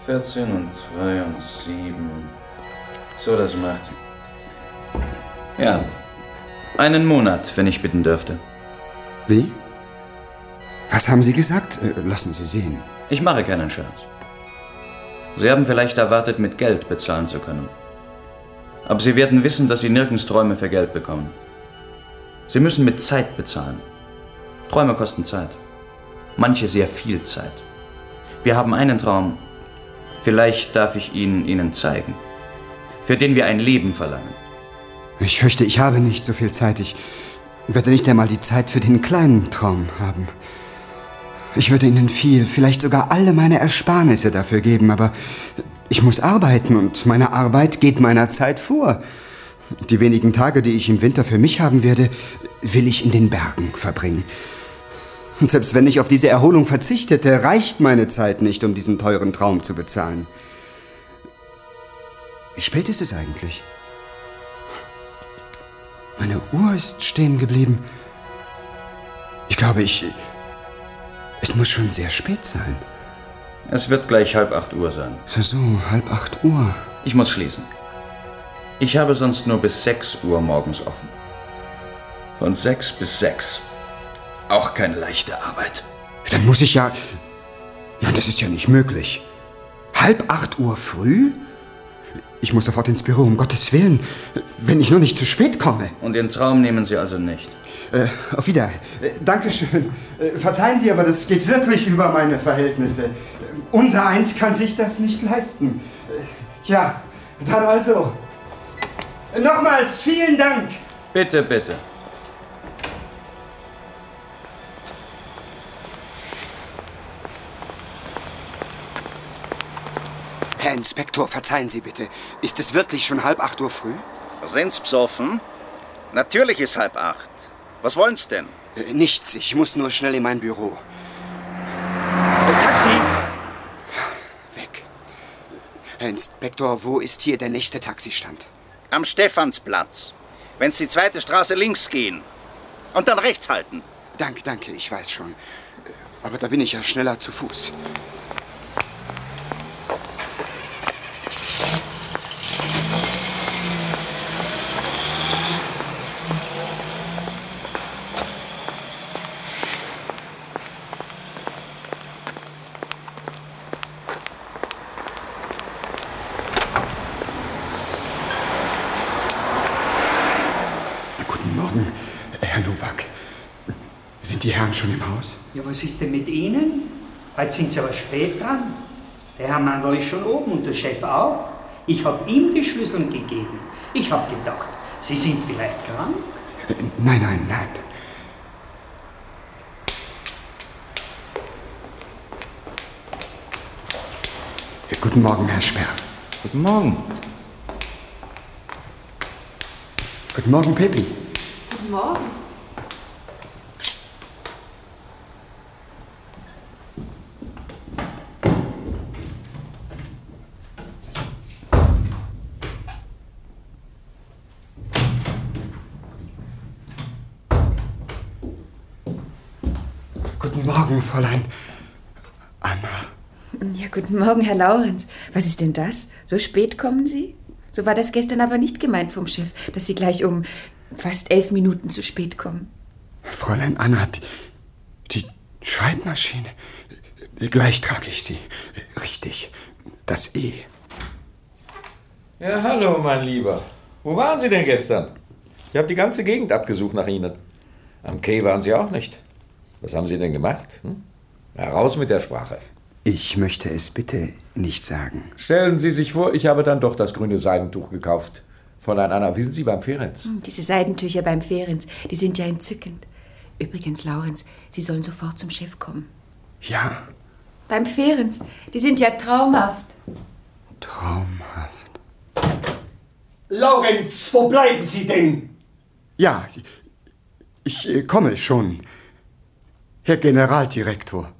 14 und 2 und 7. So, das macht. Ja. Einen Monat, wenn ich bitten dürfte. Wie? Was haben Sie gesagt? Äh, Lassen Sie sehen. Ich mache keinen Scherz. Sie haben vielleicht erwartet, mit Geld bezahlen zu können. Aber Sie werden wissen, dass Sie nirgends Träume für Geld bekommen. Sie müssen mit Zeit bezahlen. Träume kosten Zeit. Manche sehr viel Zeit. Wir haben einen Traum. Vielleicht darf ich ihn Ihnen zeigen. Für den wir ein Leben verlangen. Ich fürchte, ich habe nicht so viel Zeit. Ich werde nicht einmal die Zeit für den kleinen Traum haben. Ich würde Ihnen viel, vielleicht sogar alle meine Ersparnisse dafür geben, aber ich muss arbeiten und meine Arbeit geht meiner Zeit vor. Die wenigen Tage, die ich im Winter für mich haben werde, will ich in den Bergen verbringen. Und selbst wenn ich auf diese Erholung verzichtete, reicht meine Zeit nicht, um diesen teuren Traum zu bezahlen. Wie spät ist es eigentlich? Meine Uhr ist stehen geblieben. Ich glaube, ich. Es muss schon sehr spät sein. Es wird gleich halb acht Uhr sein. So, halb acht Uhr. Ich muss schließen. Ich habe sonst nur bis sechs Uhr morgens offen. Von sechs bis sechs. Auch keine leichte Arbeit. Dann muss ich ja. Nein, das ist ja nicht möglich. Halb acht Uhr früh? Ich muss sofort ins Büro, um Gottes Willen. Wenn ich nur nicht zu spät komme. Und den Traum nehmen Sie also nicht. Äh, auf Wieder. Äh, Dankeschön. Äh, verzeihen Sie, aber das geht wirklich über meine Verhältnisse. Äh, unser Eins kann sich das nicht leisten. Äh, ja, dann also. Nochmals vielen Dank. Bitte, bitte. Herr Inspektor, verzeihen Sie bitte. Ist es wirklich schon halb acht Uhr früh? Sind's besoffen? Natürlich ist halb acht. Was wollen's denn? Äh, Nichts, ich muss nur schnell in mein Büro. Äh, Taxi! Weg. Herr Inspektor, wo ist hier der nächste Taxistand? Am Stephansplatz. Wenn Sie die zweite Straße links gehen. Und dann rechts halten. Danke, danke, ich weiß schon. Aber da bin ich ja schneller zu Fuß. Guten Morgen, Herr Nowak. Sind die Herren schon im Haus? Ja, was ist denn mit Ihnen? Heute sind Sie aber spät dran. Der Herr Mandel ist schon oben und der Chef auch. Ich habe ihm die Schlüssel gegeben. Ich habe gedacht, Sie sind vielleicht krank. Äh, Nein, nein, nein. Äh, Guten Morgen, Herr Sperr. Guten Morgen. Guten Morgen, Pepi. Guten Morgen. Guten Morgen, Fräulein Anna. Ja, guten Morgen, Herr Laurenz. Was ist denn das? So spät kommen Sie? So war das gestern aber nicht gemeint vom Chef, dass Sie gleich um fast elf Minuten zu spät kommen. Fräulein Anna hat die Schreibmaschine. Gleich trage ich sie. Richtig. Das E. Ja, hallo, mein Lieber. Wo waren Sie denn gestern? Ich habe die ganze Gegend abgesucht nach Ihnen. Am Quai waren Sie auch nicht. Was haben Sie denn gemacht? Hm? Heraus mit der Sprache. Ich möchte es bitte nicht sagen. Stellen Sie sich vor, ich habe dann doch das grüne Seidentuch gekauft. Fräulein Anna, wie sind Sie beim Ferenz? Hm, Diese Seidentücher beim Ferenz, die sind ja entzückend. Übrigens, Laurenz, Sie sollen sofort zum Chef kommen. Ja, Beim Ferenz, die sind ja traumhaft. traumhaft. Laurenz, wo bleiben Sie denn? Ja, ich, ich äh, komme schon. Herr Generaldirektor.